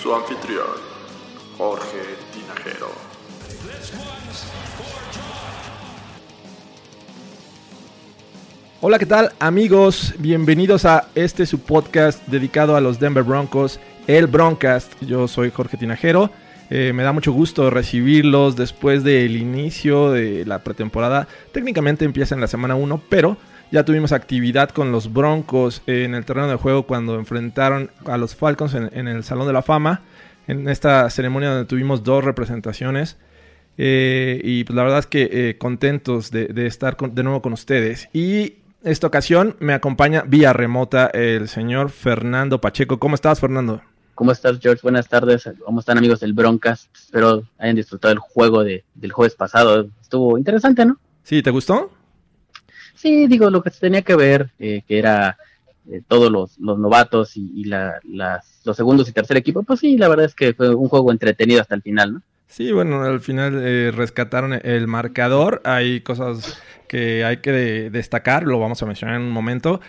Su anfitrión, Jorge Tinajero. Hola, ¿qué tal amigos? Bienvenidos a este su podcast dedicado a los Denver Broncos, el Broncast. Yo soy Jorge Tinajero. Eh, me da mucho gusto recibirlos después del inicio de la pretemporada. Técnicamente empieza en la semana 1, pero ya tuvimos actividad con los Broncos en el terreno de juego cuando enfrentaron a los Falcons en, el Salón de la Fama. En esta ceremonia donde tuvimos dos representaciones. Eh, y pues la verdad es que eh, contentos de, estar de nuevo con ustedes. Y esta ocasión me acompaña vía remota el señor Fernando Pacheco. ¿Cómo estás, Fernando? ¿Cómo estás, George? Buenas tardes. ¿Cómo están, amigos del Broncas? Espero hayan disfrutado el juego de, del jueves pasado. Estuvo interesante, ¿no? ¿Sí, te gustó? Sí, digo, lo que se tenía que ver, eh, que era eh, todos los, los novatos y, y la- las, los segundos y tercer equipo, pues sí, la verdad es que fue un juego entretenido hasta el final, ¿no? Sí, bueno, al final eh, rescataron el marcador. Hay cosas que hay que de- destacar, lo vamos a mencionar en un momento.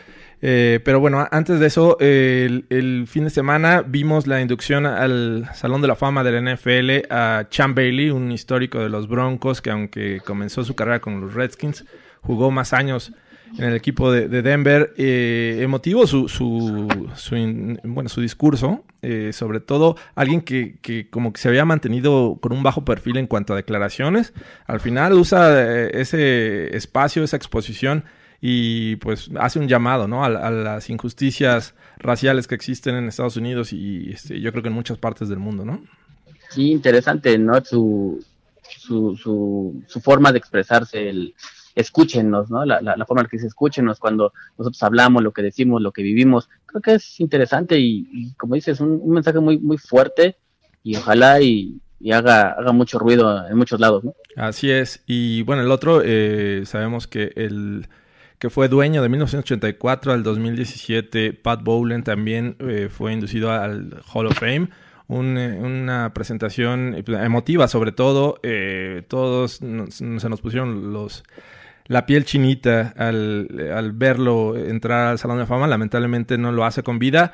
Eh, pero bueno, antes de eso, el, el fin de semana vimos la inducción al Salón de la Fama de la NFL a Chan Bailey, un histórico de los Broncos que aunque comenzó su carrera con los Redskins, jugó más años en el equipo de, de Denver. Eh, emotivo su, su, su bueno, su discurso, eh, sobre todo alguien que, que como que se había mantenido con un bajo perfil en cuanto a declaraciones. Al final usa eh, ese espacio, esa exposición y pues hace un llamado ¿no? a, a las injusticias raciales que existen en Estados Unidos y este, yo creo que en muchas partes del mundo, ¿no? Sí, interesante, ¿no? Su, su, su, su forma de expresarse, el escúchenos, ¿no? La, la, la forma en que dice escúchenos cuando nosotros hablamos, lo que decimos, lo que vivimos. Creo que es interesante y, y como dices, un, un mensaje muy, muy fuerte y ojalá y, haga, haga mucho ruido en muchos lados, ¿no? Así es. Y bueno, el otro, eh, sabemos que el que fue dueño de 1984 al 2017, Pat Bowlen también eh, fue inducido al Hall of Fame. Un, eh, una presentación emotiva sobre todo. eh, todos se nos pusieron los la piel chinita al, al verlo entrar al Salón de la Fama. Lamentablemente no lo hace con vida.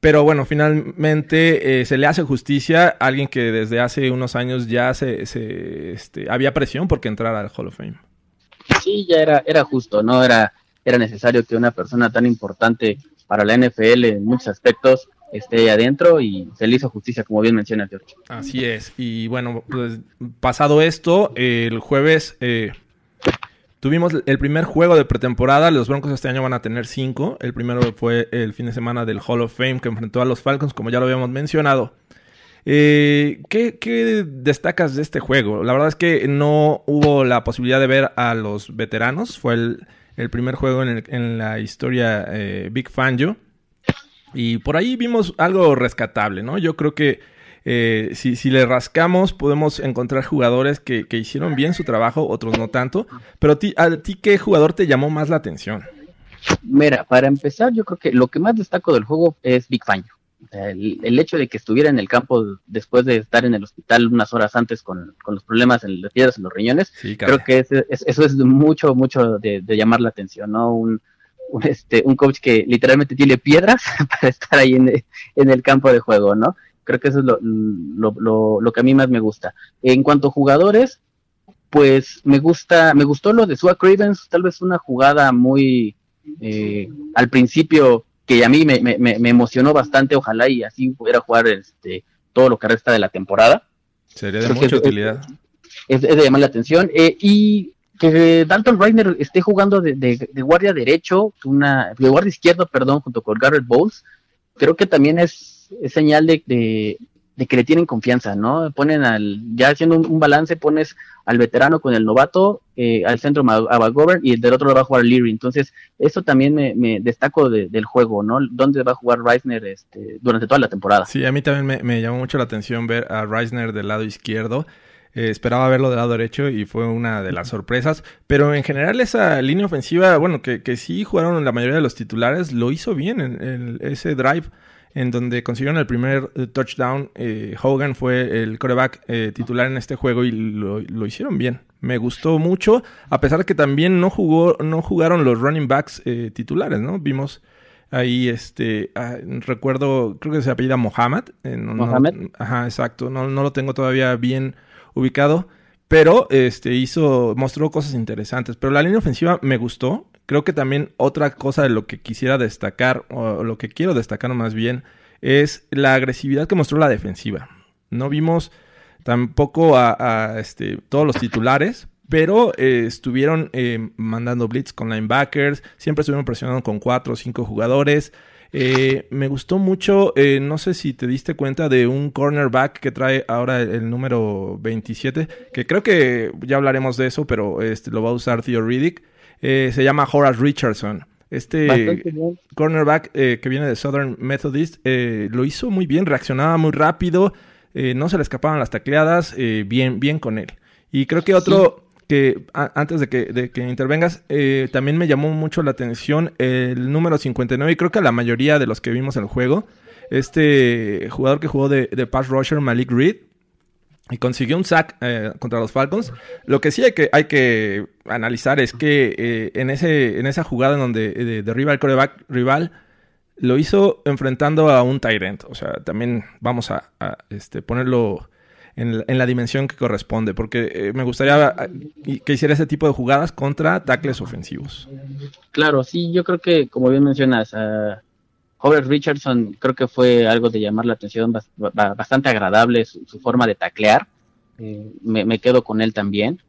Pero bueno, finalmente eh, se le hace justicia a alguien que desde hace unos años ya se, se, este, había presión porque entrara al Hall of Fame. Sí, ya era, era justo, ¿no? Era, era necesario que una persona tan importante para la NFL en muchos aspectos esté adentro y se le hizo justicia, como bien menciona George. Así es. Y bueno, pues pasado esto, eh, el jueves eh, tuvimos el primer juego de pretemporada. Los Broncos este año van a tener cinco. El primero fue el fin de semana del Hall of Fame que enfrentó a los Falcons, como ya lo habíamos mencionado. Eh, ¿qué, destacas de este juego? La verdad es que no hubo la posibilidad de ver a los veteranos. Fue el, el primer juego en, el- en la historia eh, Big Fangio. Y por ahí vimos algo rescatable, ¿no? Yo creo que eh, si, si le rascamos podemos encontrar jugadores que, que hicieron bien su trabajo, otros no tanto. Pero ti- a ti, ¿qué jugador te llamó más la atención? Mira, para empezar, yo creo que lo que más destaco del juego es Big sea, el, el hecho de que estuviera en el campo después de estar en el hospital unas horas antes con, con los problemas en las piedras en los riñones, Sí, creo que es- eso es mucho, mucho de, de llamar la atención, ¿no? Un, un, este, un coach que literalmente tiene piedras para estar ahí en el campo de juego, ¿no? Creo que eso es lo, lo, lo, lo que a mí más me gusta. En cuanto a jugadores, pues me gusta, me gustó lo de Sua Cravens, tal vez una jugada muy eh, al principio que a mí me, me, me emocionó bastante, ojalá y así pudiera jugar este todo lo que resta de la temporada. Sería de creo mucha es- utilidad. Es, es de llamar la atención. Eh, y que Dalton Reiner esté jugando de, de- de guardia derecho, una, de guardia izquierdo, perdón, junto con Garrett Bowles, creo que también es, es señal de, de, que le tienen confianza, ¿no? Ponen al, ya haciendo un, balance, pones al veterano con el novato, eh, al centro a McGovern y del otro lado va a jugar Leary. Entonces, eso también me, me destaco de, del juego, ¿no? ¿Dónde va a jugar Reisner este, durante toda la temporada? Sí, a mí también me, me llamó mucho la atención ver a Reisner del lado izquierdo. Eh, esperaba verlo del lado derecho y fue una de las sorpresas. Pero en general esa línea ofensiva, bueno, que, que sí jugaron la mayoría de los titulares, lo hizo bien en, en ese drive en donde consiguieron el primer eh, touchdown. Eh, Hogan fue el coreback eh, titular en este juego y lo, lo, hicieron bien. Me gustó mucho, a pesar de que también no jugó, no jugaron los running backs eh, titulares, ¿no? Vimos ahí, este, ah, recuerdo, creo que se apellida Mohamed. No, Mohamed. No, ajá, exacto. No, no lo tengo todavía bien ubicado. Pero este hizo, mostró cosas interesantes. Pero la línea ofensiva me gustó. Creo que también otra cosa de lo que quisiera destacar, o lo que quiero destacar más bien, es la agresividad que mostró la defensiva. No vimos tampoco a, este, todos los titulares, pero eh, estuvieron eh, mandando blitz con linebackers, siempre estuvieron presionando con cuatro o cinco jugadores. Eh, me gustó mucho, eh, no sé si te diste cuenta de un cornerback que trae ahora el, el, número 27, que creo que ya hablaremos de eso, pero este, lo va a usar Theo Riddick. Eh, se llama Horace Richardson. Este cornerback eh, que viene de Southern Methodist eh, lo hizo muy bien, reaccionaba muy rápido, no se le escapaban las tacleadas, bien, bien con él. Y creo que otro, sí. que a, antes de que, de que intervengas, eh, también me llamó mucho la atención el número 59 y creo que a la mayoría de los que vimos el juego, este jugador que jugó de, de pass rusher, Malik Reed, y consiguió un sack eh, contra los Falcons. Lo que sí hay que, hay que analizar es que eh, en, ese, en esa jugada en donde eh, derriba el coreback rival, lo hizo enfrentando a un Tyrant. O sea, también vamos a, este, ponerlo en, en, la dimensión que corresponde, porque eh, me gustaría que hiciera ese tipo de jugadas contra tackles ofensivos. Claro, sí, yo creo que, como bien mencionas, uh, Howard Richardson creo que fue algo de llamar la atención, bastante agradable su, su forma de taclear. Eh, me, me, quedo con él también.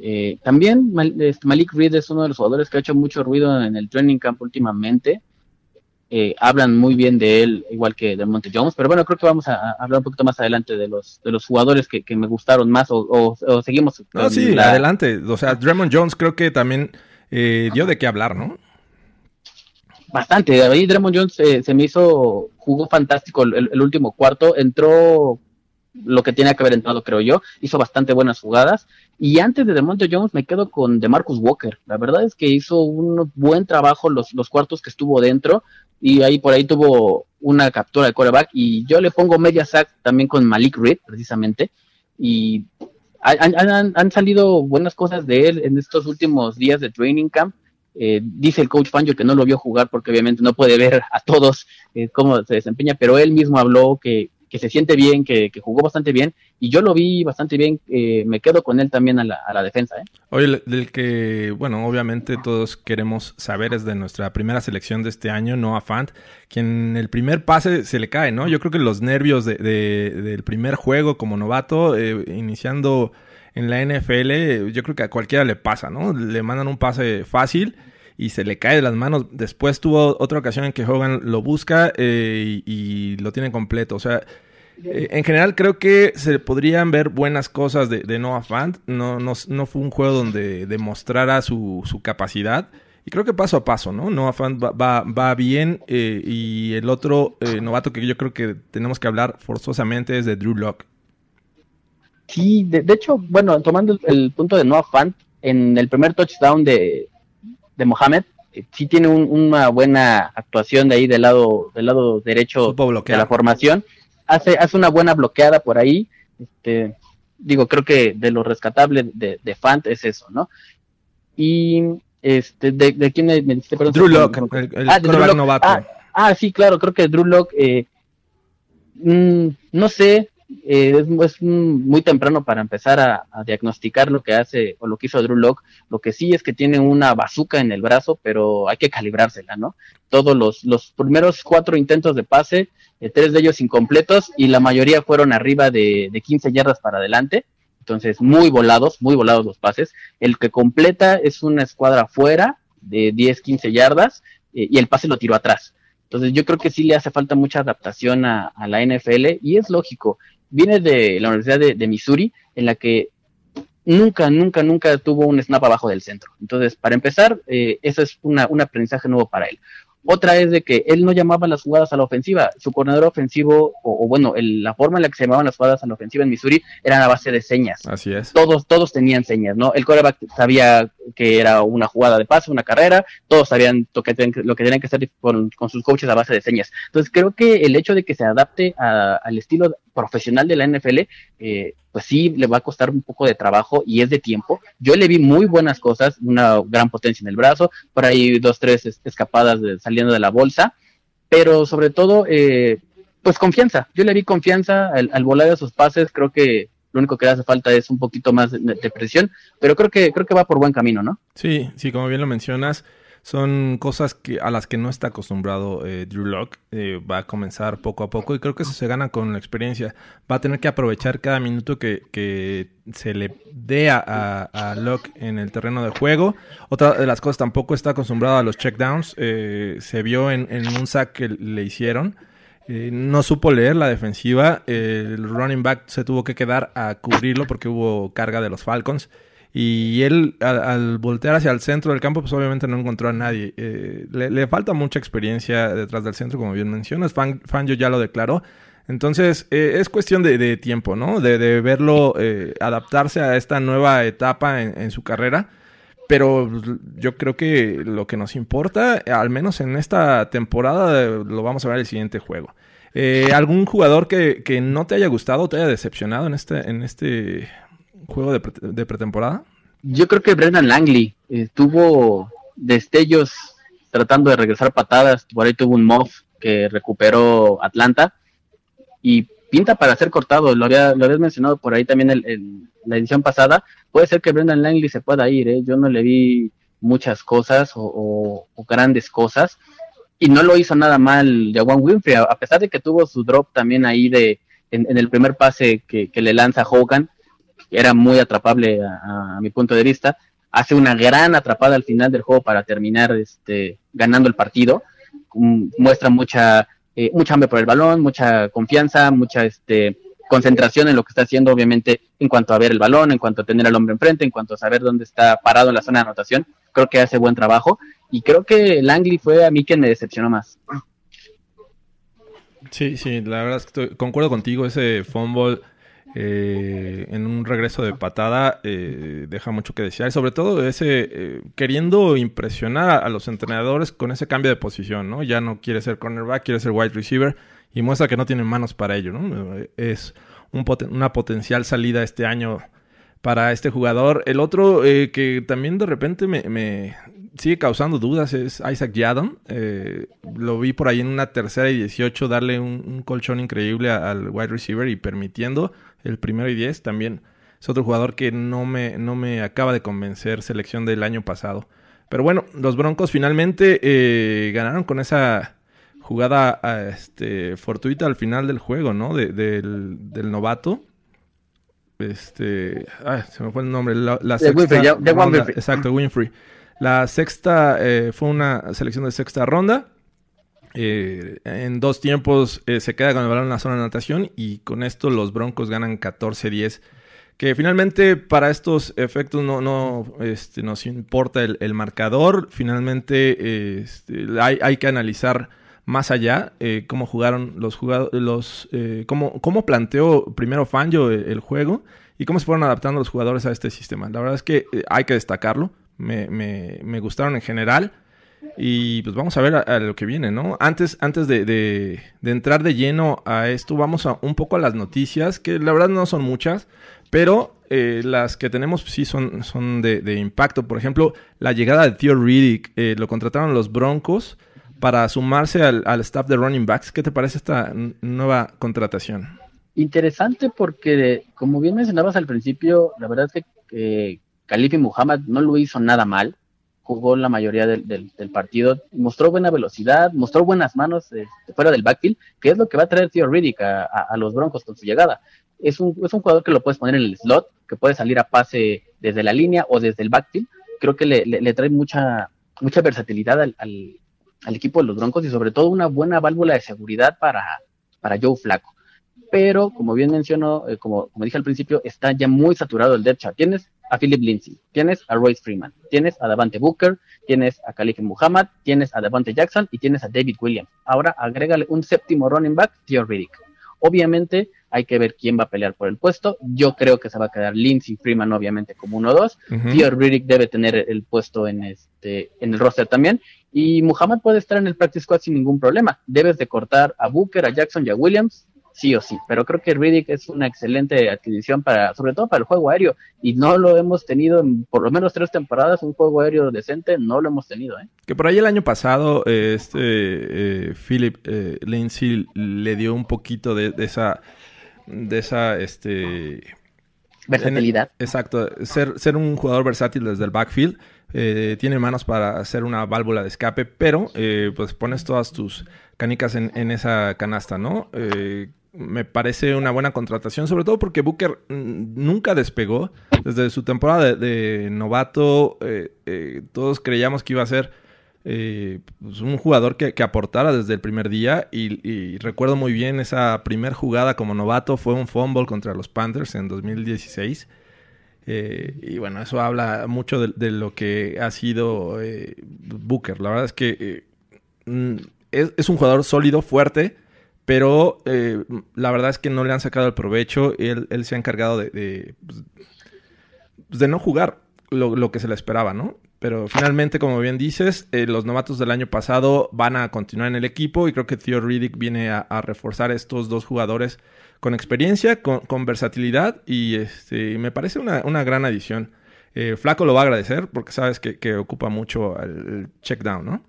Eh, también este, Malik Reed es uno de los jugadores que ha hecho mucho ruido en el training camp últimamente. Eh, hablan muy bien de él, igual que de Monte Jones, pero bueno, creo que vamos a, a, hablar un poquito más adelante de los, de los jugadores que, que me gustaron más o, o, o seguimos. No, sí, la... adelante. O sea, Draymond Jones creo que también dio de qué hablar, ¿no? Bastante. Ahí Draymond Jones eh, se me hizo, jugó fantástico el, último cuarto, entró lo que tenía que haber entrado, creo yo, hizo bastante buenas jugadas. Y antes de Demonte Jones me quedo con DeMarcus Walker. La verdad es que hizo un buen trabajo los, los cuartos que estuvo dentro y ahí por ahí tuvo una captura de coreback y yo le pongo media sack también con Malik Reed precisamente y han, han, han, salido buenas cosas de él en estos últimos días de training camp eh, dice el coach Fangio que no lo vio jugar porque obviamente no puede ver a todos eh, cómo se desempeña pero él mismo habló que, que se siente bien, que, que, jugó bastante bien y yo lo vi bastante bien, eh, me quedo con él también a la, a la defensa. ¿eh? Oye, del que, bueno, obviamente todos queremos saber es de nuestra primera selección de este año, Noah Fant, quien el primer pase se le cae, ¿no? Yo creo que los nervios de, de, del primer juego como novato, eh, iniciando en la NFL, yo creo que a cualquiera le pasa, ¿no? Le mandan un pase fácil y se le cae de las manos. Después tuvo otra ocasión en que Hogan lo busca eh, y, lo tiene completo. O sea, eh, en general creo que se podrían ver buenas cosas de, Noah Fant. No, no, no, fue un juego donde demostrara su, capacidad. Y creo que paso a paso, ¿no? Noah Fant va, va, va bien. Eh, y el otro eh, novato que yo creo que tenemos que hablar forzosamente es de Drew Locke. Sí, de, de hecho, bueno, tomando el, el punto de Noah Fant, en el primer touchdown de, de Mohamed, eh, sí tiene un, una buena actuación de ahí del lado, del lado derecho de la formación. Hace, hace una buena bloqueada por ahí. Este, digo, creo que de lo rescatable de, de Fant es eso, ¿no? Y este, de, de quién me, me perdón, Drew Locke, el, el ah, Drew Locke. novato. Ah, ah, sí, claro, creo que Drew Locke, eh, mmm, no sé, eh, es, muy temprano para empezar a, diagnosticar lo que hace o lo que hizo Drew Locke. Lo que sí es que tiene una bazuca en el brazo, pero hay que calibrársela, ¿no? Todos los, los primeros cuatro intentos de pase, eh, tres de ellos incompletos y la mayoría fueron arriba de, de 15 yardas para adelante. Entonces, muy volados, muy volados los pases. El que completa es una escuadra fuera de 10, 15 yardas eh, y el pase lo tiró atrás. Entonces yo creo que sí le hace falta mucha adaptación a la NFL y es lógico. Viene de la Universidad de, de Missouri, en la que nunca, nunca, nunca tuvo un snap abajo del centro. Entonces, para empezar, eh, eso es una, un aprendizaje nuevo para él. Otra es de que él no llamaba las jugadas a la ofensiva. Su coordinador ofensivo, o, o bueno, el- la forma en la que se llamaban las jugadas a la ofensiva en Missouri era a base de señas. Así es. Todos, todos tenían señas, ¿no? El quarterback sabía que era una jugada de paso, una carrera, todos sabían lo que, tenían que- lo que tenían que hacer con, con sus coaches a base de señas. Entonces creo que el hecho de que se adapte a- al estilo profesional de la NFL, eh, pues sí le va a costar un poco de trabajo y es de tiempo. Yo le vi muy buenas cosas, una gran potencia en el brazo, por ahí dos, tres es- escapadas de- saliendo de la bolsa, pero sobre todo, eh, pues confianza. Yo le vi confianza al, al volar de sus pases, creo que lo único que le hace falta es un poquito más de, de presión, pero creo que creo que va por buen camino, ¿no? Sí, sí, como bien lo mencionas, son cosas a las que no está acostumbrado eh, Drew Lock. va a comenzar poco a poco y creo que eso se gana con la experiencia. Va a tener que aprovechar cada minuto que, que se le dé a, a, Locke en el terreno de juego. Otra de las cosas, tampoco está acostumbrado a los checkdowns. Eh, se vio en, en un sack que le hicieron. Eh, no supo leer la defensiva. Eh, el running back se tuvo que quedar a cubrirlo porque hubo carga de los Falcons. Y él, al, voltear hacia el centro del campo, pues obviamente no encontró a nadie. Eh, le, falta mucha experiencia detrás del centro, como bien mencionas. Fan, Fangio ya lo declaró. Entonces, eh, es cuestión de, tiempo, ¿no? De, verlo eh, adaptarse a esta nueva etapa en, en, su carrera. Pero yo creo que lo que nos importa, al menos en esta temporada, lo vamos a ver en el siguiente juego. Eh, ¿Algún jugador que, que, no te haya gustado, te haya decepcionado en este, en este juego de, pre de pretemporada? Yo creo que Brendan Langley eh, tuvo destellos tratando de regresar patadas. Por ahí tuvo un muff que recuperó Atlanta. Y pinta para ser cortado. Lo, había, lo habías mencionado por ahí también en, la edición pasada. Puede ser que Brendan Langley se pueda ir. ¿eh? Yo no le vi muchas cosas o, grandes cosas. Y no lo hizo nada mal Jawan Winfrey, a, pesar de que tuvo su drop también ahí de en, en el primer pase que, le lanza Hogan, era muy atrapable a, mi punto de vista. Hace una gran atrapada al final del juego para terminar este, ganando el partido. Um, muestra mucha, eh, mucha hambre por el balón, mucha confianza, mucha este, concentración en lo que está haciendo, obviamente, en cuanto a ver el balón, en cuanto a tener al hombre enfrente, en cuanto a saber dónde está parado en la zona de anotación. Creo que hace buen trabajo. Y creo que Langley fue a mí quien me decepcionó más. Sí, sí, la verdad es que estoy, concuerdo contigo. Ese fumble eh, en un regreso de patada eh, deja mucho que desear. Sobre todo ese eh, queriendo impresionar a, los entrenadores con ese cambio de posición, ¿no? Ya no quiere ser cornerback, quiere ser wide receiver y muestra que no tiene manos para ello, ¿no? Es una potencial salida este año para este jugador. El otro eh, que también de repente me, sigue causando dudas es Isaac Yadon. Eh, lo vi por ahí en una tercera y 18 darle un, un colchón increíble a, al wide receiver y permitiendo el primero y 10 también. Es otro jugador que no me, no me acaba de convencer, selección del año pasado. Pero bueno, los Broncos finalmente eh, ganaron con esa jugada este, fortuita al final del juego, ¿no? De, del, del novato este ay, se me fue el nombre la, la de sexta Winfrey, ya, Winfrey. exacto Winfrey la sexta eh, fue una selección de sexta ronda. Eh, en dos tiempos eh, se queda con el balón en la zona de anotación y con esto los Broncos ganan 14-10 que finalmente para estos efectos no, no este, nos importa el, el marcador. Finalmente este, hay, hay que analizar más allá, eh, cómo jugaron los jugadores, los, cómo, cómo, planteó primero Fangio el, el, juego y cómo se fueron adaptando los jugadores a este sistema. La verdad es que hay que destacarlo, me, me, me, gustaron en general y pues vamos a ver a, lo que viene, ¿no? Antes, antes de, de, entrar de lleno a esto, vamos a un poco a las noticias, que la verdad no son muchas, pero eh, las que tenemos sí son, son de, de, impacto. Por ejemplo, la llegada de Theo Riddick, eh, lo contrataron los Broncos para sumarse al, al, staff de running backs. ¿Qué te parece esta nueva contratación? Interesante porque, como bien mencionabas al principio, la verdad es que eh, Khalifi Muhammad no lo hizo nada mal. Jugó la mayoría del, del, partido, mostró buena velocidad, mostró buenas manos eh, fuera del backfield, que es lo que va a traer Theo Riddick a, los Broncos con su llegada. Es un, es un jugador que lo puedes poner en el slot, que puede salir a pase desde la línea o desde el backfield. Creo que le, le, trae mucha, mucha versatilidad al, al al equipo de los Broncos y sobre todo una buena válvula de seguridad para, para Joe Flaco. Pero, como bien mencionó, eh, como, como dije al principio, está ya muy saturado el depth chart. Tienes a Philip Lindsay, tienes a Royce Freeman, tienes a Davante Booker, tienes a Khalif Muhammad, tienes a Davante Jackson y tienes a David Williams. Ahora agrégale un séptimo running back, Theo Riddick. Obviamente hay que ver quién va a pelear por el puesto. Yo creo que se va a quedar Lindsay Freeman, obviamente, como uno o dos. Theo Riddick debe tener el puesto en este, en el roster también. Y Muhammad puede estar en el practice squad sin ningún problema. Debes de cortar a Booker, a Jackson y a Williams sí o sí. Pero creo que Riddick es una excelente adquisición para, sobre todo para el juego aéreo. Y no lo hemos tenido en por lo menos tres temporadas, un juego aéreo decente, no lo hemos tenido. ¿eh? Que por ahí el año pasado, eh, este eh, Philip eh, Lindsay le dio un poquito de, de esa, de esa, este... Versatilidad. Exacto, ser, ser un jugador versátil desde el backfield. Eh, tiene manos para hacer una válvula de escape, pero eh, pues pones todas tus canicas en, en esa canasta, ¿no? Eh, me parece una buena contratación, sobre todo porque Booker mm, nunca despegó. Desde su temporada de, novato, eh, eh, todos creíamos que iba a ser eh, pues un jugador que, que, aportara desde el primer día. Y, recuerdo muy bien esa primer jugada como novato, fue un fumble contra los Panthers en 2016. Eh, y bueno, eso habla mucho de, lo que ha sido Booker. La verdad es que mm, es, un jugador sólido, fuerte, pero eh, la verdad es que no le han sacado el provecho. Él, él se ha encargado de, de, pues, de no jugar lo, lo, que se le esperaba, ¿no? Pero finalmente, como bien dices, eh, los novatos del año pasado van a continuar en el equipo y creo que Theo Riddick viene a, reforzar estos dos jugadores con experiencia, con, con versatilidad y este, me parece una, una gran adición. Eh, Flaco lo va a agradecer porque sabes que, que ocupa mucho el, el, check down, ¿no?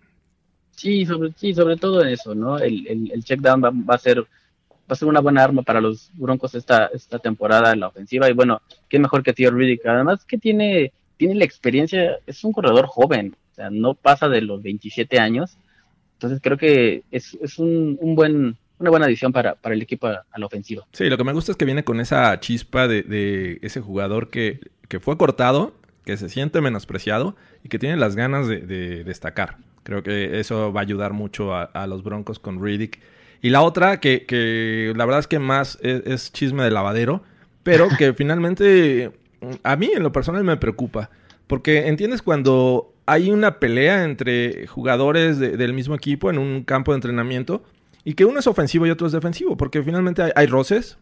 Sí, sobre, sí, sobre todo eso, ¿no? El, el, el check down va, va, a ser va a ser una buena arma para los Broncos esta, esta temporada en la ofensiva y bueno, qué mejor que Tío Riddick. Además que tiene, tiene la experiencia, es un corredor joven, o sea, no pasa de los 27 años. Entonces creo que es, es un, un buen una buena adición para, para el equipo a, la ofensiva. Sí, lo que me gusta es que viene con esa chispa de, de ese jugador que, que, fue cortado, que se siente menospreciado y que tiene las ganas de destacar. Creo que eso va a ayudar mucho a, a los Broncos con Riddick. Y la otra, que, que la verdad es que más es, es chisme de lavadero, pero que finalmente a mí en lo personal me preocupa. Porque entiendes cuando hay una pelea entre jugadores de, del mismo equipo en un campo de entrenamiento y que uno es ofensivo y otro es defensivo, porque finalmente hay, hay roces,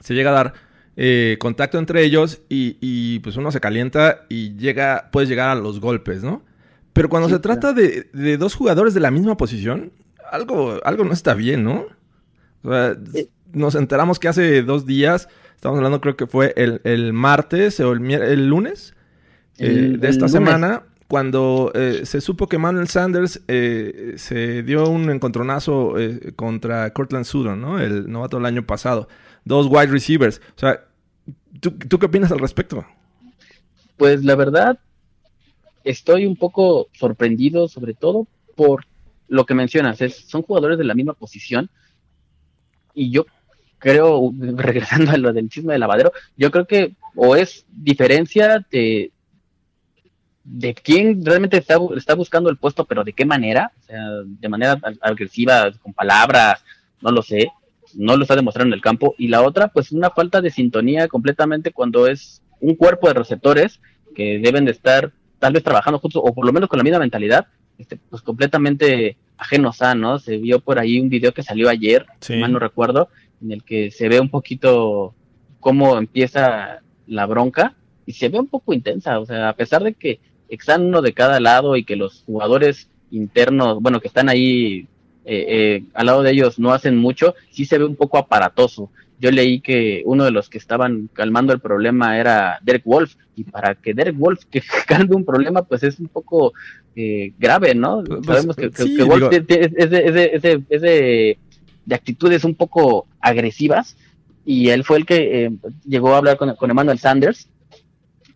se llega a dar eh, contacto entre ellos y, y, pues uno se calienta y llega, puedes llegar a los golpes, ¿no? Pero cuando sí, se trata de, de, dos jugadores de la misma posición, algo, algo no está bien, ¿no? O sea, sí. nos enteramos que hace dos días, estamos hablando creo que fue el, el martes o el, el lunes eh, el, de esta lunes. semana, cuando eh, se supo que Manuel Sanders eh, se dio un encontronazo eh, contra Cortland Sutton, ¿no? El novato del año pasado. Dos wide receivers. O sea, ¿tú, ¿tú, qué opinas al respecto? Pues la verdad, estoy un poco sorprendido, sobre todo por lo que mencionas. Es, son jugadores de la misma posición. Y yo creo, regresando a lo del chisme de lavadero, yo creo que o es diferencia de, de quién realmente está, está buscando el puesto, pero de qué manera, o sea, de manera agresiva, con palabras, no lo sé, no lo está demostrando en el campo. Y la otra, pues una falta de sintonía completamente cuando es un cuerpo de receptores que deben de estar tal vez trabajando juntos, o por lo menos con la misma mentalidad, este, pues completamente ajenos a, ¿no? Se vio por ahí un video que salió ayer, sí. mal no recuerdo, en el que se ve un poquito cómo empieza la bronca y se ve un poco intensa, o sea, a pesar de que están uno de cada lado y que los jugadores internos, bueno, que están ahí eh, eh, al lado de ellos no hacen mucho, sí se ve un poco aparatoso. Yo leí que uno de los que estaban calmando el problema era Derek Wolf, y para que Derek Wolf que calme un problema, pues es un poco eh, grave, ¿no? Pues, Sabemos que, sí, que Wolf digo... es, es, de, es, de, de, actitudes un poco agresivas, y él fue el que eh, llegó a hablar con, con Emmanuel Sanders,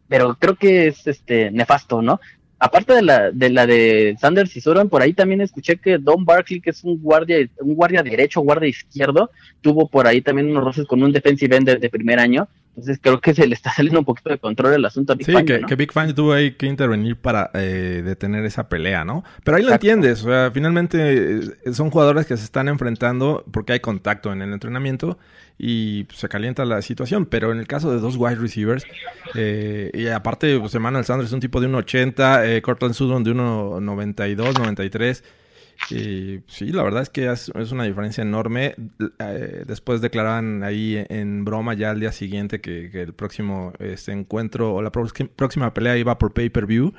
pero creo que es este nefasto, ¿no? Aparte de la de la de Sanders y Soron, por ahí también escuché que Don Barkley, que es un guardia, un guardia derecho, guardia izquierdo, tuvo por ahí también unos roces con un defensive end de, primer año. Entonces creo que se le está saliendo un poquito de control el asunto a Big Sí, Fangio, que, ¿no? que Big Fan tuvo ahí que intervenir para eh, detener esa pelea, ¿no? Pero ahí lo entiendes, o sea, finalmente eh, son jugadores que se están enfrentando porque hay contacto en el entrenamiento y pues, se calienta la situación, pero en el caso de dos wide receivers, eh, y aparte, pues Emmanuel Sanders es un tipo de 1.80, eh, Cortland Sutton de 1.92, 93, y sí, la verdad es que es, es una diferencia enorme. Eh, después declaraban ahí en broma ya al día siguiente que, que el próximo este encuentro o la próxima pelea iba por pay-per-view.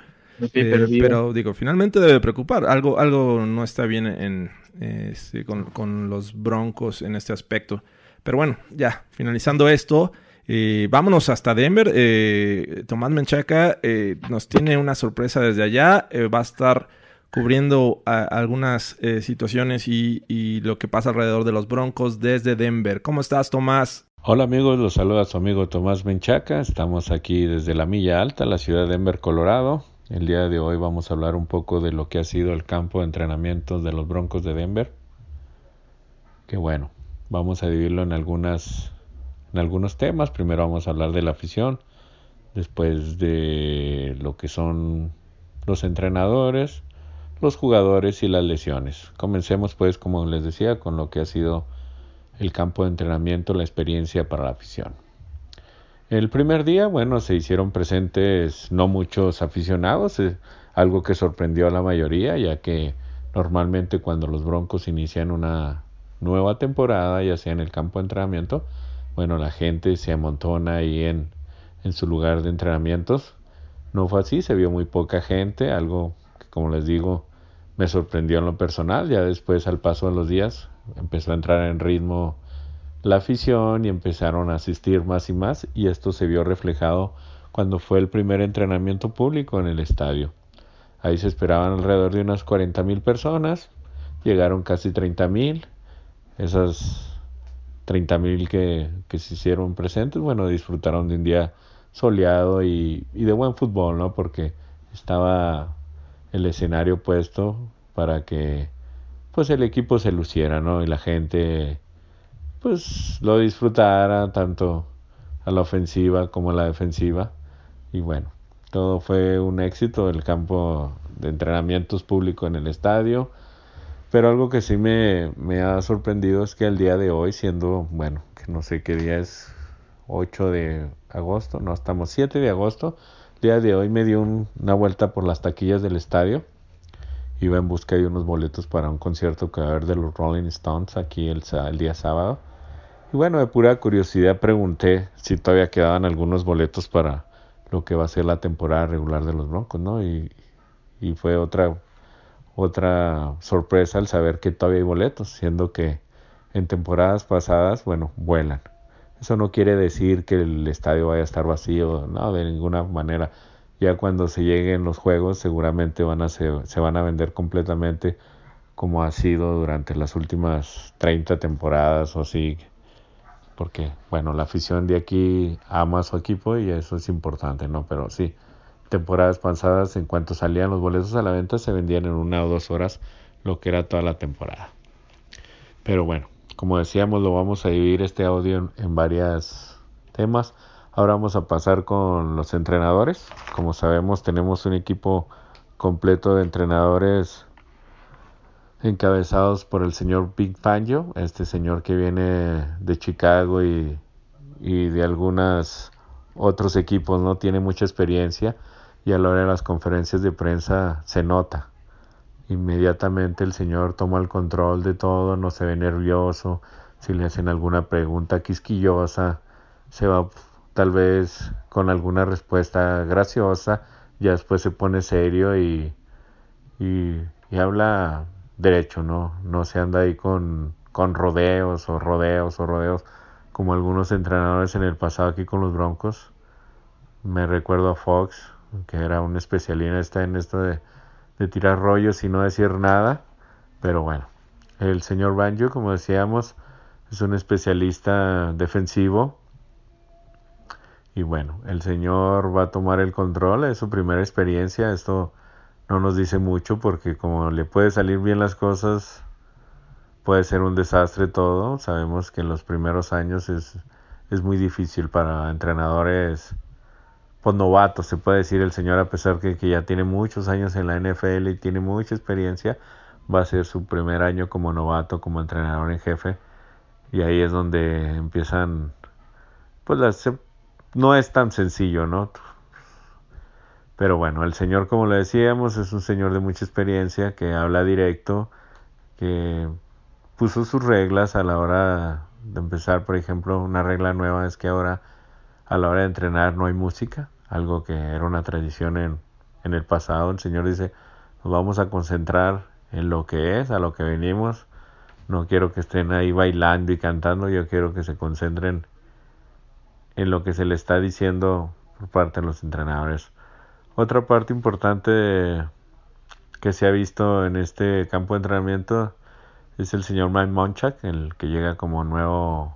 Eh, pero digo, finalmente debe preocupar. Algo, algo no está bien en, este, con, con los Broncos en este aspecto. Pero bueno, ya, finalizando esto, eh, vámonos hasta Denver. Eh, Tomás Menchaca eh, nos tiene una sorpresa desde allá. Eh, va a estar cubriendo algunas situaciones y, lo que pasa alrededor de los Broncos desde Denver. ¿Cómo estás, Tomás? Hola amigos, los saluda su amigo Tomás Menchaca. Estamos aquí desde la Milla Alta, la ciudad de Denver, Colorado. El día de hoy vamos a hablar un poco de lo que ha sido el campo de entrenamientos de los Broncos de Denver. Que bueno, vamos a dividirlo en algunas en algunos temas. Primero vamos a hablar de la afición, después de lo que son los entrenadores, los jugadores y las lesiones. Comencemos pues, como les decía, con lo que ha sido el campo de entrenamiento, la experiencia para la afición. El primer día, bueno, se hicieron presentes no muchos aficionados, eh, algo que sorprendió a la mayoría, ya que normalmente cuando los Broncos inician una nueva temporada, ya sea en el campo de entrenamiento, bueno, la gente se amontona ahí en, en su lugar de entrenamientos. No fue así, se vio muy poca gente, algo que como les digo me sorprendió en lo personal, ya después al paso de los días empezó a entrar en ritmo la afición y empezaron a asistir más y más y esto se vio reflejado cuando fue el primer entrenamiento público en el estadio. Ahí se esperaban alrededor de unas 40 mil personas, llegaron casi 30 mil, esas 30 mil que, que se hicieron presentes, bueno, disfrutaron de un día soleado y, y de buen fútbol, ¿no? Porque estaba el escenario puesto para que pues el equipo se luciera, ¿no? Y la gente pues lo disfrutara tanto a la ofensiva como a la defensiva. Y bueno, todo fue un éxito el campo de entrenamientos público en el estadio. Pero algo que sí me, me ha sorprendido es que el día de hoy, siendo, bueno, que no sé qué día es, 8 de agosto, no, estamos 7 de agosto, el día de hoy me dio un- una vuelta por las taquillas del estadio. Iba en busca de unos boletos para un concierto que va a haber de los Rolling Stones aquí el, el día sábado. Y bueno, de pura curiosidad pregunté si todavía quedaban algunos boletos para lo que va a ser la temporada regular de los Broncos, ¿no? Y, y fue otra, otra sorpresa al saber que todavía hay boletos, siendo que en temporadas pasadas, bueno, vuelan. Eso no quiere decir que el estadio vaya a estar vacío, no, de ninguna manera. Ya cuando se lleguen los juegos, seguramente van a se, se van a vender completamente como ha sido durante las últimas 30 temporadas o así. Porque, bueno, la afición de aquí ama a su equipo y eso es importante, ¿no? Pero sí, temporadas pasadas, en cuanto salían los boletos a la venta, se vendían en una o dos horas lo que era toda la temporada. Pero bueno, como decíamos, lo vamos a dividir este audio en, en varios temas. Ahora vamos a pasar con los entrenadores. Como sabemos, tenemos un equipo completo de entrenadores encabezados por el señor Big Fangio, este señor que viene de Chicago y, y de algunos otros equipos, no tiene mucha experiencia y a la hora de las conferencias de prensa se nota. Inmediatamente el señor toma el control de todo, no se ve nervioso, si le hacen alguna pregunta quisquillosa, se va tal vez con alguna respuesta graciosa, ya después se pone serio y, y, y habla derecho, ¿no? No se anda ahí con, con rodeos o rodeos o rodeos como algunos entrenadores en el pasado aquí con los Broncos. Me recuerdo a Fox, que era un especialista en esto de, de tirar rollos y no decir nada. Pero bueno, el señor Banjo, como decíamos, es un especialista defensivo. Y bueno, el señor va a tomar el control, es su primera experiencia. Esto no nos dice mucho porque como le puede salir bien las cosas, puede ser un desastre todo. Sabemos que en los primeros años es, es muy difícil para entrenadores novatos, se puede decir el señor a pesar que, que ya tiene muchos años en la NFL y tiene mucha experiencia, va a ser su primer año como novato, como entrenador en jefe. Y ahí es donde empiezan pues no es tan sencillo, ¿no? Pero bueno, el señor, como le decíamos, es un señor de mucha experiencia que habla directo, que puso sus reglas a la hora de empezar, por ejemplo, una regla nueva es que ahora a la hora de entrenar no hay música, algo que era una tradición en, en el pasado. El Señor dice, nos vamos a concentrar en lo que es, a lo que venimos. No quiero que estén ahí bailando y cantando, yo quiero que se concentren en lo que se le está diciendo por parte de los entrenadores. Otra parte importante que se ha visto en este campo de entrenamiento es el señor Mike Monchak, el que llega como nuevo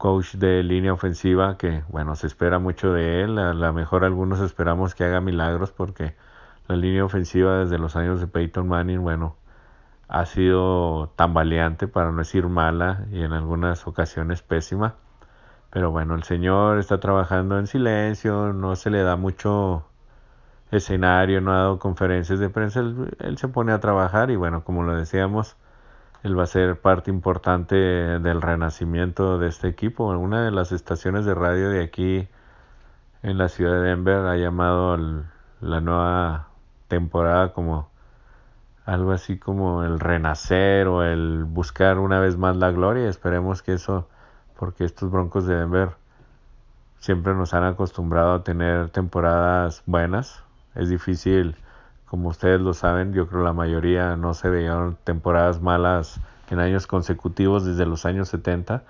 coach de línea ofensiva, que bueno, se espera mucho de él. A lo mejor algunos esperamos que haga milagros porque la línea ofensiva desde los años de Peyton Manning, bueno, ha sido tambaleante, para no decir mala, y en algunas ocasiones pésima. Pero bueno, el señor está trabajando en silencio, no se le da mucho escenario, no ha dado conferencias de prensa, él, se pone a trabajar y bueno, como lo decíamos, él va a ser parte importante del renacimiento de este equipo. Una de las estaciones de radio de aquí en la ciudad de Denver ha llamado la nueva temporada como algo así como el renacer o el buscar una vez más la gloria. Esperemos que eso, porque estos Broncos de Denver siempre nos han acostumbrado a tener temporadas buenas, es difícil, como ustedes lo saben, yo creo la mayoría no se veían temporadas malas en años consecutivos desde los años 70.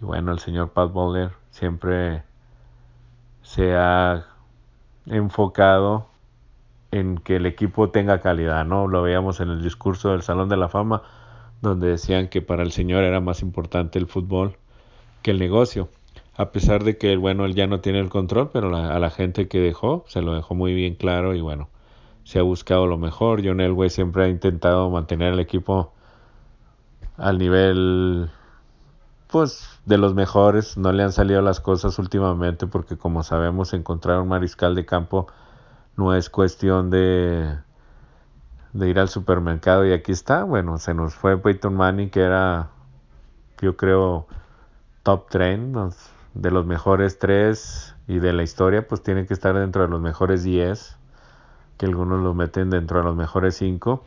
Y bueno, el señor Pat Bowler siempre se ha enfocado en que el equipo tenga calidad, ¿no? Lo veíamos en el discurso del Salón de la Fama, donde decían que para el señor era más importante el fútbol que el negocio a pesar de que bueno él ya no tiene el control pero a la gente que dejó se lo dejó muy bien claro y bueno se ha buscado lo mejor. John Elway siempre ha intentado mantener el equipo al nivel pues de los mejores. No le han salido las cosas últimamente porque como sabemos encontrar un mariscal de campo no es cuestión de de ir al supermercado. Y aquí está. Bueno se nos fue Peyton Manning que era yo creo top train de los mejores tres y de la historia, pues tienen que estar dentro de los mejores diez, que algunos los meten dentro de los mejores cinco,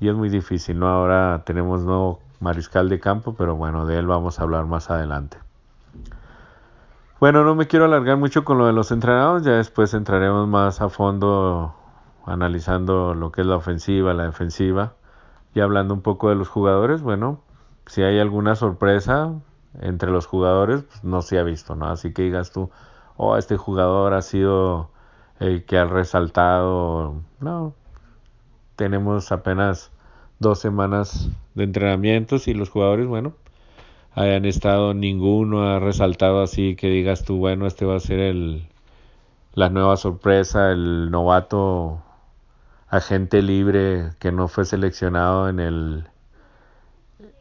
y es muy difícil, ¿no? Ahora tenemos nuevo mariscal de campo, pero bueno, de él vamos a hablar más adelante. Bueno, no me quiero alargar mucho con lo de los entrenados, ya después entraremos más a fondo analizando lo que es la ofensiva, la defensiva, y hablando un poco de los jugadores, bueno, si hay alguna sorpresa, entre los jugadores pues, no se ha visto, ¿no? Así que digas tú, oh, este jugador ha sido que ha resaltado, no, tenemos apenas dos semanas de entrenamientos y los jugadores, bueno, hayan estado, ninguno ha resaltado así que digas tú, bueno, este va a ser el, la nueva sorpresa, el novato agente libre que no fue seleccionado en el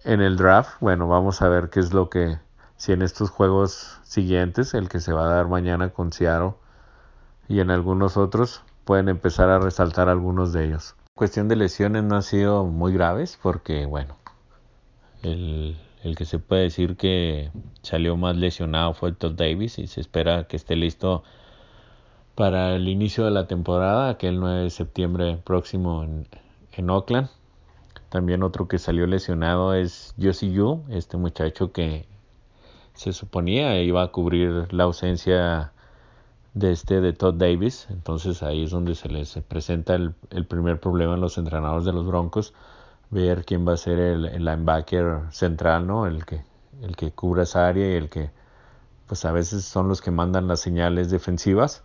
en el draft, bueno, vamos a ver qué es lo que, si en estos juegos siguientes, el que se va a dar mañana con Seattle y en algunos otros, pueden empezar a resaltar algunos de ellos. Cuestión de lesiones no ha sido muy graves porque, bueno, el, el que se puede decir que salió más lesionado fue Todd Davis y se espera que esté listo para el inicio de la temporada, aquel 9 de septiembre próximo en, en Oakland. También otro que salió lesionado es Josie Yu, este muchacho que se suponía iba a cubrir la ausencia de este de Todd Davis. Entonces ahí es donde se les presenta el, primer problema en los entrenadores de los Broncos, ver quién va a ser el, el, linebacker central, ¿no? El que, el que cubra esa área y el que pues a veces son los que mandan las señales defensivas.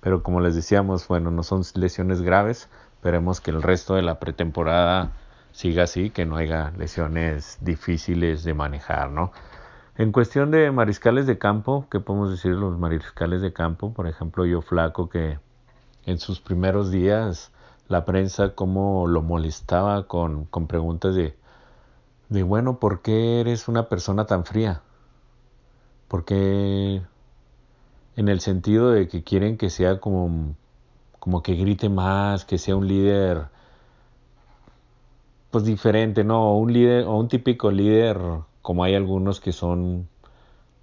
Pero como les decíamos, bueno, no son lesiones graves. Esperemos que el resto de la pretemporada siga así, que no haya lesiones difíciles de manejar, ¿no? En cuestión de mariscales de campo, ¿qué podemos decir los mariscales de campo? Por ejemplo, yo flaco que en sus primeros días la prensa como lo molestaba con, con preguntas de, de, bueno, ¿por qué eres una persona tan fría? porque en el sentido de que quieren que sea como, como que grite más, que sea un líder pues diferente, ¿no? Un líder o un típico líder como hay algunos que son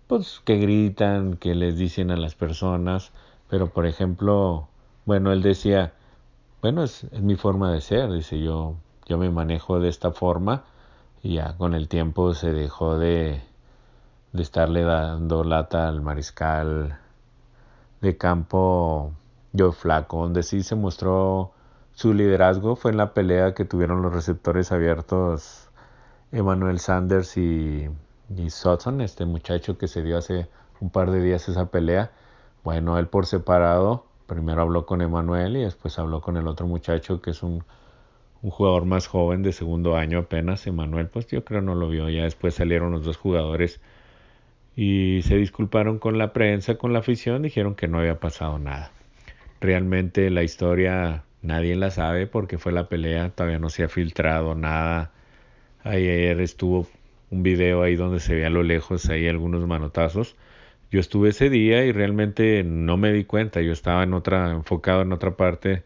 pues que gritan, que les dicen a las personas, pero por ejemplo, bueno, él decía, bueno, es, mi forma de ser, dice yo, yo me manejo de esta forma y ya con el tiempo se dejó de, de estarle dando lata al mariscal de campo Joe Flaco, donde sí se mostró su liderazgo fue en la pelea que tuvieron los receptores abiertos Emmanuel Sanders y, y Sutton, este muchacho que se dio hace un par de días esa pelea. Bueno, él por separado, primero habló con Emmanuel y después habló con el otro muchacho que es un, un jugador más joven de segundo año apenas. Emmanuel, pues yo creo no lo vio. Ya después salieron los dos jugadores y se disculparon con la prensa, con la afición, dijeron que no había pasado nada. Realmente la historia nadie la sabe porque fue la pelea, todavía no se ha filtrado nada. Ayer estuvo un video ahí donde se ve a lo lejos ahí algunos manotazos. Yo estuve ese día y realmente no me di cuenta, yo estaba en otra enfocado en otra parte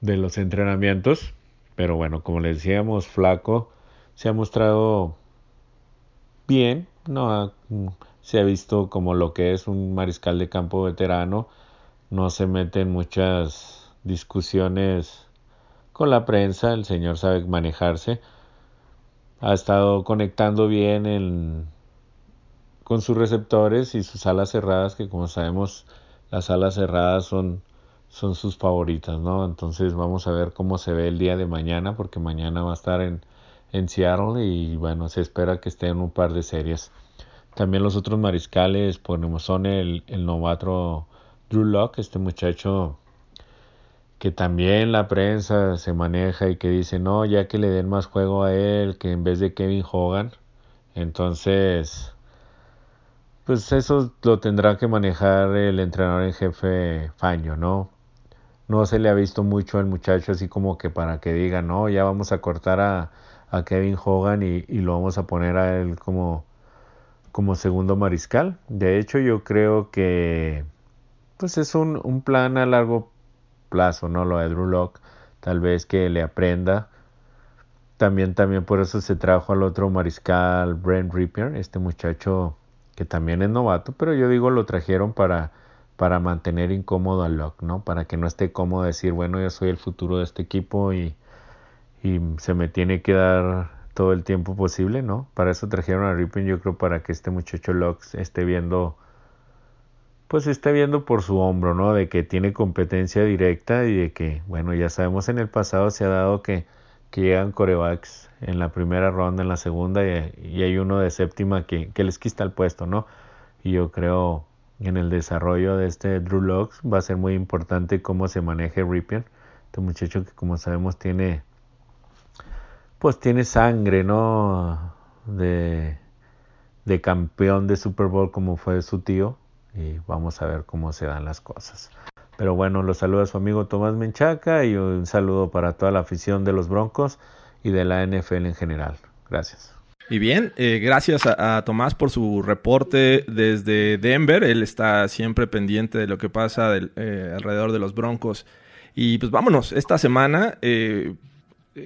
de los entrenamientos, pero bueno, como les decíamos, Flaco se ha mostrado bien, no se ha visto como lo que es un mariscal de campo veterano, no se mete en muchas discusiones con la prensa, el señor sabe manejarse, ha estado conectando bien con sus receptores y sus alas cerradas, que como sabemos las alas cerradas son, sus favoritas, ¿no? Entonces vamos a ver cómo se ve el día de mañana, porque mañana va a estar en, en Seattle y bueno, se espera que esté en un par de series. También los otros mariscales, ponemos son el, el novato Drew Locke, este muchacho que también la prensa se maneja y que dice, no, ya que le den más juego a él que en vez de Kevin Hogan. Entonces, pues eso lo tendrá que manejar el entrenador en jefe Faño, ¿no? No se le ha visto mucho al muchacho así como que para que diga, no, ya vamos a cortar a, a Kevin Hogan y, y, lo vamos a poner a él como como segundo mariscal. De hecho, yo creo que pues es un, un plan a largo plazo, ¿no? Lo de Drew Locke, tal vez que le aprenda. También, también por eso se trajo al otro mariscal, Brent Ripper, este muchacho que también es novato, pero yo digo lo trajeron para, para mantener incómodo a Locke, ¿no? Para que no esté cómodo decir, bueno, yo soy el futuro de este equipo y, y se me tiene que dar todo el tiempo posible, ¿no? Para eso trajeron a Ripien, yo creo, para que este muchacho Lux esté viendo, pues esté viendo por su hombro, ¿no? De que tiene competencia directa y de que, bueno, ya sabemos en el pasado se ha dado que, que llegan corebacks en la primera ronda, en la segunda y, hay uno de séptima que, que, les quita el puesto, ¿no? Y yo creo en el desarrollo de este Drew Locks va a ser muy importante cómo se maneje Ripien, este muchacho que como sabemos tiene pues tiene sangre, ¿no? De, de campeón de Super Bowl como fue su tío y vamos a ver cómo se dan las cosas. Pero bueno, los saluda su amigo Tomás Menchaca y un saludo para toda la afición de los Broncos y de la NFL en general. Gracias. Y bien, eh, gracias a, Tomás por su reporte desde Denver. Él está siempre pendiente de lo que pasa eh, alrededor de los Broncos. Y pues vámonos, esta semana eh,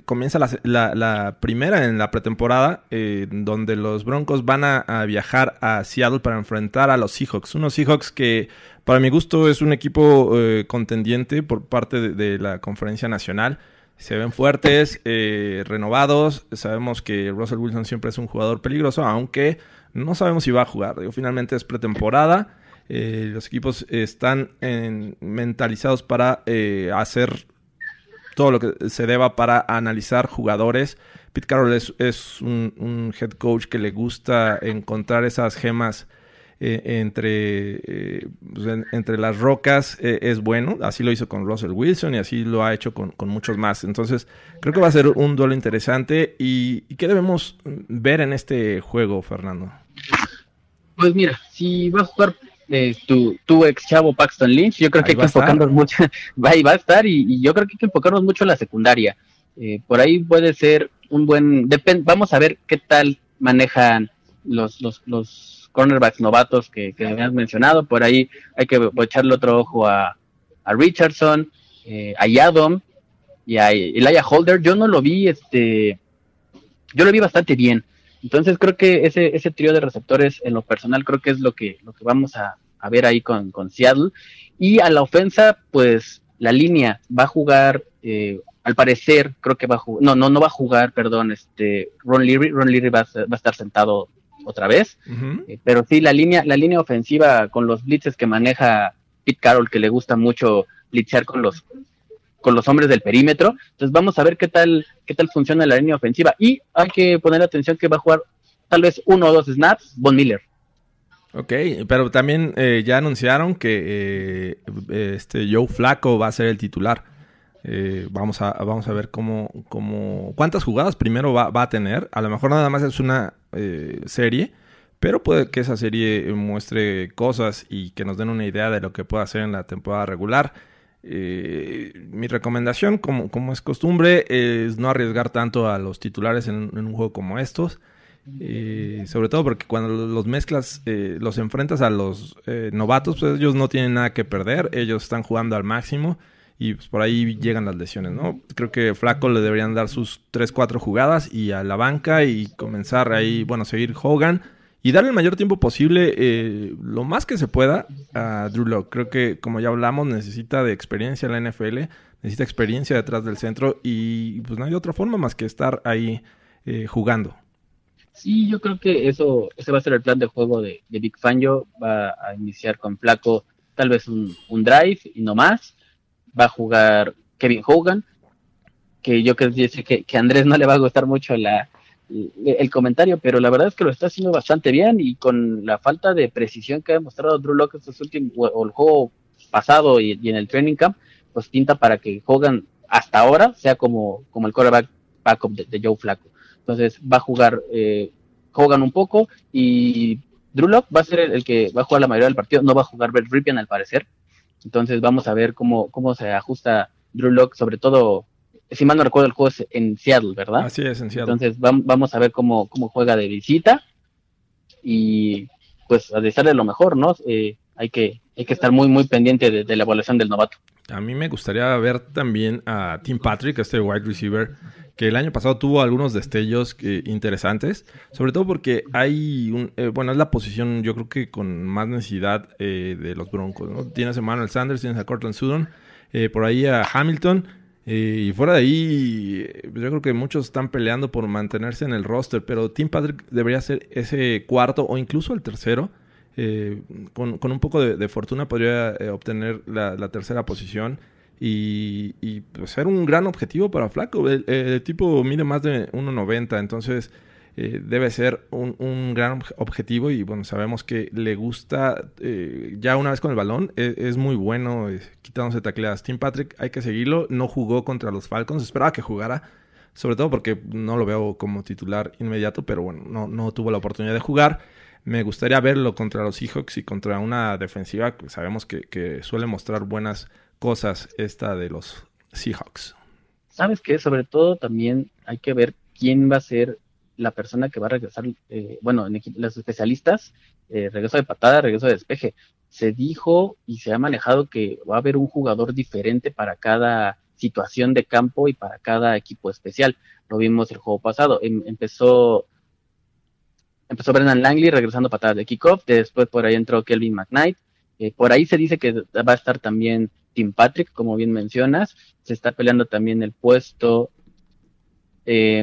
comienza la, la, primera en la pretemporada, eh, donde los Broncos van a, viajar a Seattle para enfrentar a los Seahawks. Unos Seahawks que, para mi gusto, es un equipo eh, contendiente por parte de, la conferencia nacional. Se ven fuertes, eh, renovados. Sabemos que Russell Wilson siempre es un jugador peligroso, aunque no sabemos si va a jugar. Finalmente es pretemporada. Eh, los equipos están en, mentalizados para hacer todo lo que se deba para analizar jugadores. Pete Carroll es, es un, head coach que le gusta encontrar esas gemas eh, entre, eh, pues en, entre las rocas. Eh, es bueno, así lo hizo con Russell Wilson y así lo ha hecho con, con, muchos más. Entonces, creo que va a ser un duelo interesante. ¿Y, y qué debemos ver en este juego, Fernando? Pues mira, si va a jugar eh, tu, tu, ex chavo Paxton Lynch, yo creo que hay que enfocarnos mucho, va y va a estar, y, y, yo creo que hay que enfocarnos mucho en la secundaria. Eh, por ahí puede ser un buen, depend, vamos a ver qué tal manejan los, los, los cornerbacks novatos que, que habías mencionado. Por ahí hay que echarle otro ojo a, a Richardson, eh, a Yadom y a Elijah Holder. Yo no lo vi, este, yo lo vi bastante bien. Entonces creo que ese, ese trío de receptores en lo personal creo que es lo que, lo que vamos a, a ver ahí con, con Seattle. Y a la ofensa, pues la línea va a jugar, eh, al parecer, creo que va a jugar, no, no, no va a jugar, perdón, este, Ron Leary, Ron Leary va a, va a estar sentado otra vez, eh, pero sí, la línea, la línea ofensiva con los blitzes que maneja Pete Carroll, que le gusta mucho blitzear con los con los hombres del perímetro. Entonces vamos a ver qué tal, qué tal funciona la línea ofensiva. Y hay que poner atención que va a jugar tal vez uno o dos snaps, Von Miller. Ok, pero también eh, ya anunciaron que eh, este Joe Flaco va a ser el titular. Eh, vamos, a, vamos a ver cómo, cómo cuántas jugadas primero va, va a tener. A lo mejor nada más es una eh, serie, pero puede que esa serie muestre cosas y que nos den una idea de lo que puede hacer en la temporada regular. Eh, mi recomendación, como, es costumbre, es no arriesgar tanto a los titulares en, en un juego como estos. Eh, sobre todo porque cuando los mezclas, eh, los enfrentas a los eh, novatos, pues ellos no tienen nada que perder, ellos están jugando al máximo y pues, por ahí llegan las lesiones, ¿no? Creo que Flaco le deberían dar sus 3-4 jugadas y a la banca y comenzar ahí, bueno, seguir Hogan y darle el mayor tiempo posible, eh, lo más que se pueda, a Drew Lock. Creo que, como ya hablamos, necesita de experiencia en la NFL, necesita experiencia detrás del centro y pues no hay otra forma más que estar ahí eh, jugando. Sí, yo creo que eso, ese va a ser el plan de juego de, de Big Fangio. Va a iniciar con Flaco tal vez un, drive y no más. Va a jugar Kevin Hogan, que yo creo que, que, Andrés no le va a gustar mucho la, el, comentario, pero la verdad es que lo está haciendo bastante bien y con la falta de precisión que ha demostrado Drew Locke estos últimos, o, el juego pasado y, en el training camp, pues pinta para que Hogan hasta ahora sea como, como el quarterback backup de, Joe Flaco. Entonces va a jugar eh, un poco y Drew Lock va a ser el, que va a jugar la mayoría del partido. No va a jugar Brett Ripien al parecer. Entonces vamos a ver cómo, cómo se ajusta Drew Lock, sobre todo, si mal no recuerdo, el juego es en Seattle, ¿verdad? Así es, en Seattle. Entonces va, vamos a ver cómo, cómo juega de visita y pues a desearle lo mejor, ¿no? Eh, hay que hay que estar muy muy pendiente de, de, la evaluación del novato. A mí me gustaría ver también a Tim Patrick, este wide receiver, que el año pasado tuvo algunos destellos eh, interesantes, sobre todo porque hay un, eh, bueno, es la posición yo creo que con más necesidad eh, de los Broncos, ¿no? Tienes a Manuel Sanders, tienes a Cortland Sutton, por ahí a Hamilton, eh, y fuera de ahí, yo creo que muchos están peleando por mantenerse en el roster, pero Tim Patrick debería ser ese cuarto o incluso el tercero. Eh, con, con, un poco de, fortuna podría eh, obtener la, tercera posición y, y pues, ser un gran objetivo para Flaco. El, el tipo mide más de 1,90, entonces eh, debe ser un, un, gran objetivo y bueno, sabemos que le gusta eh, ya una vez con el balón, es, es muy bueno eh, quitándose tacleadas. Tim Patrick hay que seguirlo, no jugó contra los Falcons, esperaba que jugara. Sobre todo porque no lo veo como titular inmediato, pero bueno, no, no tuvo la oportunidad de jugar. Me gustaría verlo contra los Seahawks y contra una defensiva que sabemos que, que suele mostrar buenas cosas esta de los Seahawks. ¿Sabes qué? Sobre todo también hay que ver quién va a ser la persona que va a regresar, eh, bueno, en los especialistas, eh, regreso de patada, regreso de despeje. Se dijo y se ha manejado que va a haber un jugador diferente para cada situación de campo y para cada equipo especial. Lo vimos el juego pasado. Em, empezó empezó Brennan Langley regresando patadas de kickoff, después por ahí entró Kelvin McKnight, eh, por ahí se dice que va a estar también Tim Patrick, como bien mencionas, se está peleando también el puesto eh,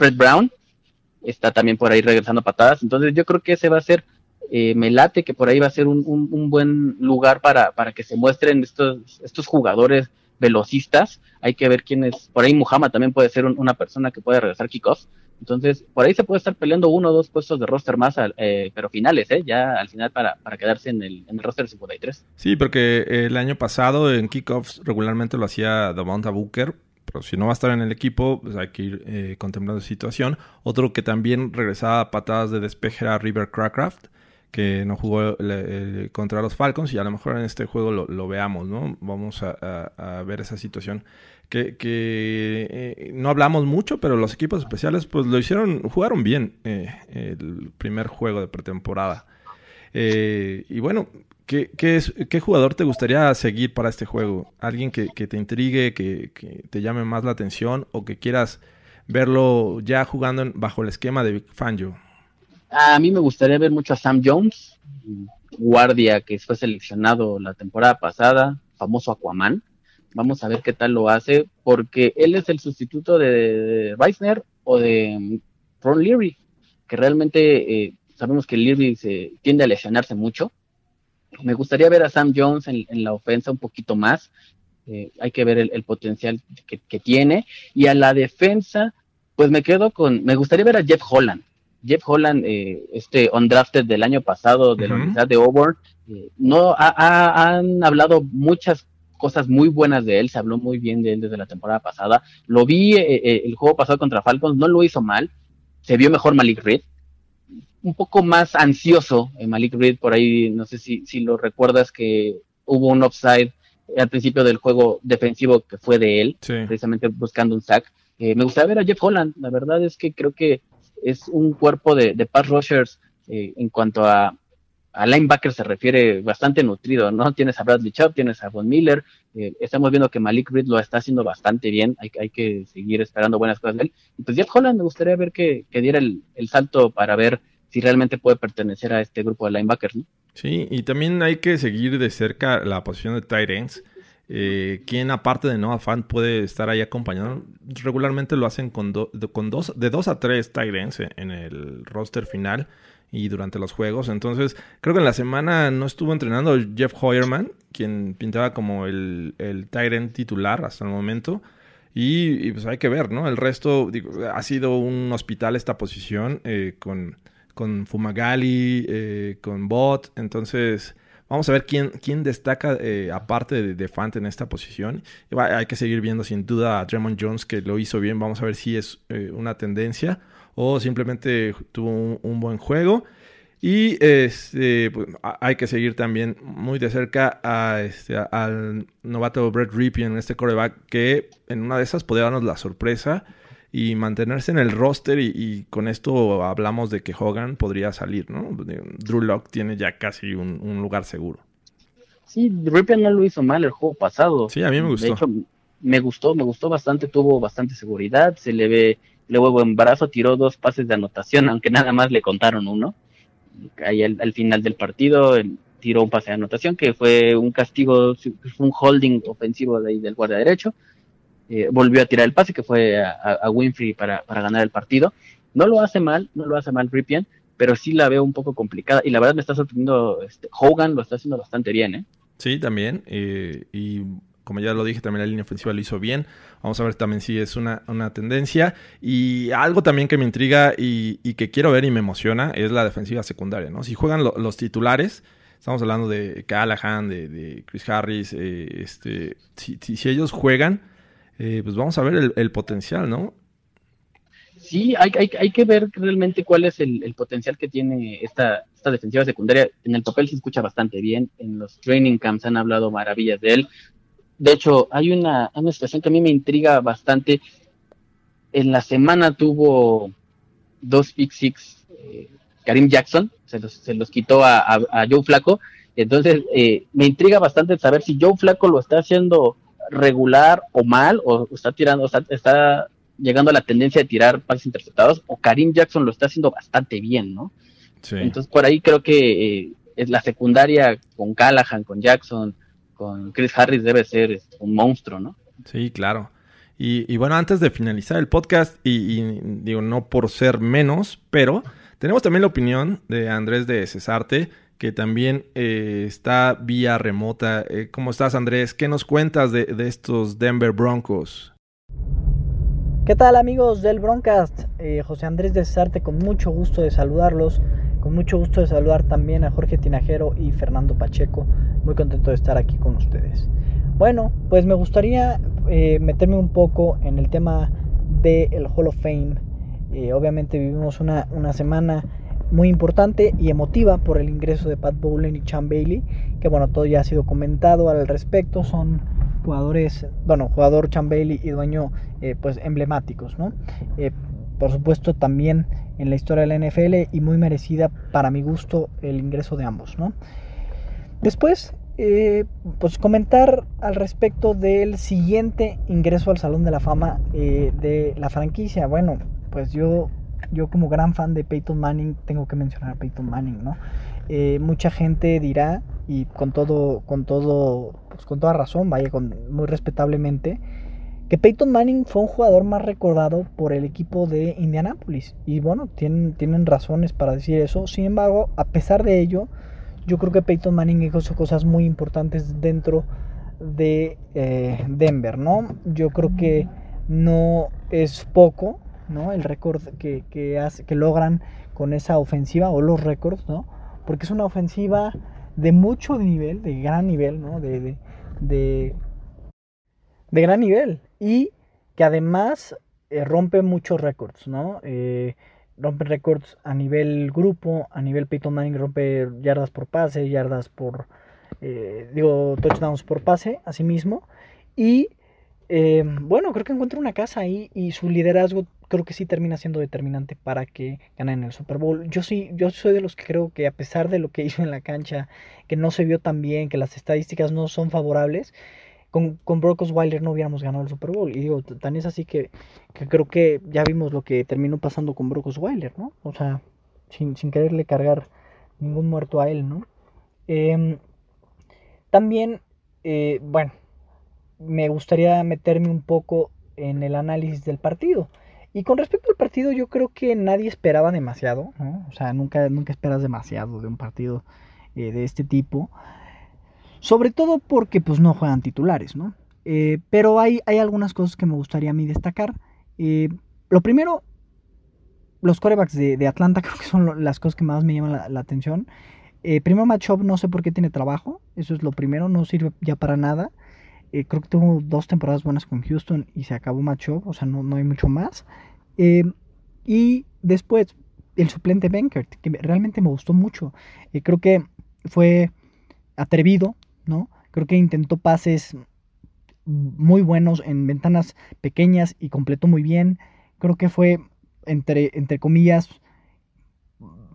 Fred Brown, está también por ahí regresando patadas, entonces yo creo que ese va a ser, eh, me late que por ahí va a ser un, un, buen lugar para, para que se muestren estos, estos jugadores velocistas, hay que ver quién es, por ahí Muhammad también puede ser un, una persona que puede regresar kickoffs, entonces, por ahí se puede estar peleando uno o dos puestos de roster más, eh, pero finales, ¿eh? Ya al final para, para quedarse en el, en el roster 53. Sí, porque el año pasado en kickoffs regularmente lo hacía Davonta Booker, pero si no va a estar en el equipo, pues hay que ir eh, contemplando la situación. Otro que también regresaba a patadas de despeje era River Crackraft, que no jugó eh, contra los Falcons y a lo mejor en este juego lo, veamos, ¿no? Vamos a, ver esa situación. Que, que no hablamos mucho, pero los equipos especiales pues lo hicieron, jugaron bien el primer juego de pretemporada. y bueno, ¿qué, es, ¿qué jugador te gustaría seguir para este juego? ¿Alguien que, te intrigue, que, te llame más la atención o que quieras verlo ya jugando bajo el esquema de Fangio? A mí me gustaría ver mucho a Sam Jones, guardia que fue seleccionado la temporada pasada, famoso Aquaman. Vamos a ver qué tal lo hace, porque él es el sustituto de Reisner o de Ron Leary, que realmente eh, sabemos que Leary se tiende a lesionarse mucho. Me gustaría ver a Sam Jones en, la ofensa un poquito más. Eh, hay que ver el, potencial que, tiene. Y a la defensa, pues me quedo con, me gustaría ver a Jeff Holland. Jeff Holland, eh, este undrafted del año pasado de la Universidad de Auburn, eh, no han hablado muchas cosas muy buenas de él, se habló muy bien de él desde la temporada pasada. Lo vi eh, el juego pasado contra Falcons, no lo hizo mal, se vio mejor Malik Reed, un poco más ansioso Malik Reed por ahí, no sé si, si lo recuerdas que hubo un offside al principio del juego defensivo que fue de él, precisamente buscando un sack. Eh, me gustaría ver a Jeff Holland. La verdad es que creo que es un cuerpo de, de pass rushers eh, en cuanto a, a linebacker se refiere bastante nutrido, ¿no? Tienes a Bradley Chubb, tienes a Von Miller, eh, estamos viendo que Malik Reed lo está haciendo bastante bien, hay, hay, que seguir esperando buenas cosas de él. Y pues Jeff Holland me gustaría ver que, que diera el, el, salto para ver si realmente puede pertenecer a este grupo de linebackers, ¿no? Sí, y también hay que seguir de cerca la posición de tight ends. Eh, ¿Quién aparte de Noah Fant puede estar ahí acompañando? Regularmente lo hacen con, con dos, de dos a tres tight ends en el roster final y durante los juegos. Entonces, creo que en la semana no estuvo entrenando Jeff Hoyerman, quien pintaba como el, el tight titular hasta el momento. Y, pues hay que ver, ¿no? El resto, ha sido un hospital esta posición eh, con, con Fumagalli, eh, con Bot. Entonces, Vamos a ver quién, quién destaca eh, aparte de, de, Fant en esta posición. hay que seguir viendo sin duda a Draymond Jones que lo hizo bien. Vamos a ver si es eh, una tendencia o simplemente tuvo un, buen juego. Y este, pues, hay que seguir también muy de cerca a este, al novato Brett Ripien, este coreback, que en una de esas podría darnos la sorpresa y mantenerse en el roster y, con esto hablamos de que Hogan podría salir, ¿no? Drew Lock tiene ya casi un, lugar seguro. Sí, Ripien no lo hizo mal el juego pasado. Sí, a mí me gustó. De hecho, me gustó, me gustó bastante, tuvo bastante seguridad, se le ve, le huevo en brazo, tiró dos pases de anotación, aunque nada más le contaron uno. Ahí al, final del partido tiró un pase de anotación que fue un castigo, un holding ofensivo de ahí del guardia derecho eh, volvió a tirar el pase, que fue a, Winfrey para, ganar el partido. No lo hace mal, no lo hace mal Ripien, pero sí la veo un poco complicada. Y la verdad me está sorprendiendo, este, Hogan lo está haciendo bastante bien, ¿eh? Sí, también. Y como ya lo dije, también la línea ofensiva lo hizo bien. Vamos a ver también si es una, tendencia. Y algo también que me intriga y, que quiero ver y me emociona es la defensiva secundaria, ¿no? Si juegan los titulares, estamos hablando de Callahan, de, Chris Harris, eh, este, si ellos juegan eh, pues vamos a ver el, potencial, ¿no? Sí, hay, que ver realmente cuál es el, potencial que tiene esta, esta defensiva secundaria. En el papel se escucha bastante bien, en los training camps han hablado maravillas de él. De hecho, hay una, una situación que a mí me intriga bastante. En la semana tuvo dos pick six eh, Karim Jackson, se los, se los quitó a, a, Joe Flaco. Entonces, eh, me intriga bastante saber si Joe Flaco lo está haciendo regular o mal, o está tirando, está, está llegando a la tendencia de tirar pases interceptados, o Karim Jackson lo está haciendo bastante bien, ¿no? Entonces por ahí creo que eh, es la secundaria con Callahan, con Jackson, con Chris Harris debe ser este, un monstruo, ¿no? Sí, claro. Y, bueno, antes de finalizar el podcast, y, digo, no por ser menos, pero tenemos también la opinión de Andrés de Cesarte, que también eh, está vía remota. Eh, ¿Cómo estás, Andrés? ¿Qué nos cuentas de, estos Denver Broncos? ¿Qué tal, amigos del Broncast? Eh, José Andrés de Sarte, con mucho gusto de saludarlos. Con mucho gusto de saludar también a Jorge Tinajero y Fernando Pacheco. Muy contento de estar aquí con ustedes. Bueno, pues me gustaría meterme un poco en el tema del Hall of Fame. obviamente vivimos una, una semana muy importante y emotiva por el ingreso de Pat Bowlen y Chan Bailey, que bueno, todo ya ha sido comentado al respecto, son jugadores, bueno, jugador Chan Bailey y dueño eh, pues emblemáticos, ¿no? Eh, por supuesto también en la historia de la NFL y muy merecida para mi gusto el ingreso de ambos, ¿no? Después, eh, pues comentar al respecto del siguiente ingreso al Salón de la Fama de la franquicia. Bueno, pues yo yo como gran fan de Peyton Manning tengo que mencionar a Peyton Manning, ¿no? Eh, mucha gente dirá y con todo, con todo, pues con toda razón, vaya, con, muy respetablemente, que Peyton Manning fue un jugador más recordado por el equipo de Indianapolis. Y bueno, tienen, tienen razones para decir eso. Sin embargo, a pesar de ello, yo creo que Peyton Manning hizo cosas muy importantes dentro de eh, Denver, ¿no? Yo creo que no es poco ¿no? El récord que, que, que logran con esa ofensiva o los récords, ¿no? Porque es una ofensiva de mucho nivel, de gran nivel, ¿no? De, de, de, gran nivel. Y que además eh, rompe muchos récords, ¿no? Eh, rompe récords a nivel grupo, a nivel Peyton Manning rompe yardas por pase, yardas por, eh, digo, touchdowns por pase, así mismo. Y bueno, creo que encuentra una casa ahí y su liderazgo creo que sí termina siendo determinante para que ganen el Super Bowl. Yo sí, yo soy de los que creo que a pesar de lo que hizo en la cancha, que no se vio tan bien, que las estadísticas no son favorables, con, con Brock Osweiler no hubiéramos ganado el Super Bowl. Y digo, tan es así que, creo que ya vimos lo que terminó pasando con Brock Osweiler, ¿no? O sea, sin, quererle cargar ningún muerto a él, ¿no? Em, también, eh, bueno, me gustaría meterme un poco en el análisis del partido. Y con respecto al partido, yo creo que nadie esperaba demasiado, ¿no? O sea, nunca, nunca esperas demasiado de un partido eh, de este tipo. Sobre todo porque pues no juegan titulares, ¿no? Eh, pero hay, hay algunas cosas que me gustaría a mí destacar. Eh, lo primero, los corebacks de, Atlanta creo que son las cosas que más me llaman la, atención. primero, Matchup no sé por qué tiene trabajo. Eso es lo primero, no sirve ya para nada. Eh, creo que tuvo dos temporadas buenas con Houston y se acabó macho, o sea, no, no hay mucho más. Eh, y después, el suplente Bankert, que realmente me gustó mucho. Eh, creo que fue atrevido, ¿no? Creo que intentó pases muy buenos en ventanas pequeñas y completó muy bien. Creo que fue, entre, entre comillas,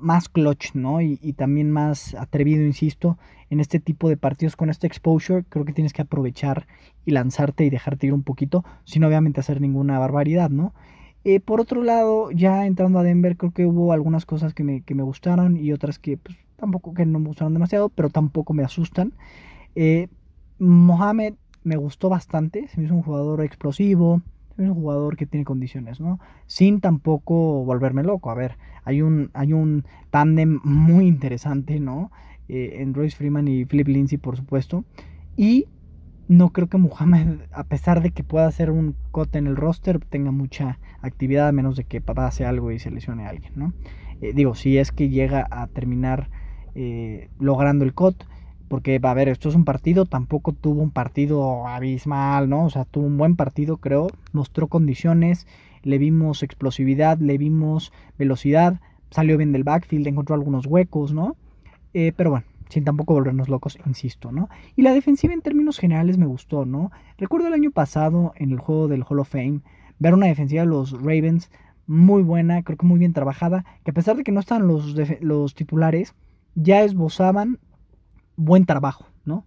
más clutch, ¿no? Y, también más atrevido, insisto, en este tipo de partidos con este exposure. Creo que tienes que aprovechar y lanzarte y dejarte ir un poquito, sin obviamente hacer ninguna barbaridad, ¿no? Eh, por otro lado, ya entrando a Denver, creo que hubo algunas cosas que me, que me gustaron y otras que pues, tampoco que no me gustaron demasiado, pero tampoco me asustan. Eh, Mohamed me gustó bastante, se me hizo un jugador explosivo, es un jugador que tiene condiciones, ¿no? Sin tampoco volverme loco. A ver, hay un, hay un tándem muy interesante, ¿no? Eh, en Royce Freeman y Philip Lindsay, por supuesto. Y no creo que Muhammad, a pesar de que pueda hacer un cut en el roster, tenga mucha actividad, a menos de que pase algo y se lesione a alguien, ¿no? Eh, digo, si es que llega a terminar eh, logrando el cut, porque, a ver, esto es un partido, tampoco tuvo un partido abismal, ¿no? O sea, tuvo un buen partido, creo, mostró condiciones, le vimos explosividad, le vimos velocidad, salió bien del backfield, encontró algunos huecos, ¿no? Eh, pero bueno, sin tampoco volvernos locos, insisto, ¿no? Y la defensiva en términos generales me gustó, ¿no? Recuerdo el año pasado en el juego del Hall of Fame ver una defensiva de los Ravens muy buena, creo que muy bien trabajada, que a pesar de que no están los, los titulares, ya esbozaban buen trabajo, ¿no?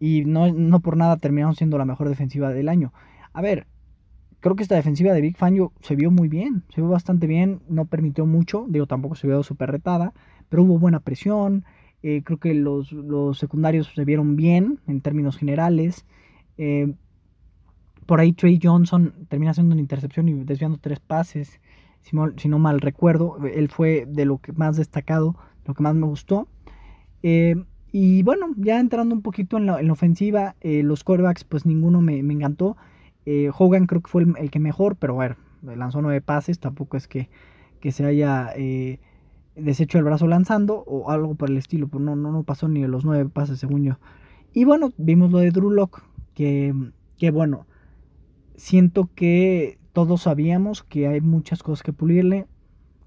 Y no, no por nada terminaron siendo la mejor defensiva del año. A ver, creo que esta defensiva de Big Fangio se vio muy bien, se vio bastante bien, no permitió mucho, digo, tampoco se vio súper retada, pero hubo buena presión, eh, creo que los, secundarios se vieron bien en términos generales. Eh, por ahí Trey Johnson termina haciendo una intercepción y desviando tres pases, si, si, no mal recuerdo, él fue de lo que más destacado, lo que más me gustó. Eh, y bueno, ya entrando un poquito en la, ofensiva, eh, los quarterbacks, pues ninguno me, encantó. Eh, Hogan creo que fue el, que mejor, pero bueno, lanzó nueve pases, tampoco es que, se haya eh, deshecho el brazo lanzando o algo por el estilo, pero no, no, no pasó ni los nueve pases según yo. Y bueno, vimos lo de Drew Lock, que, que bueno, siento que todos sabíamos que hay muchas cosas que pulirle.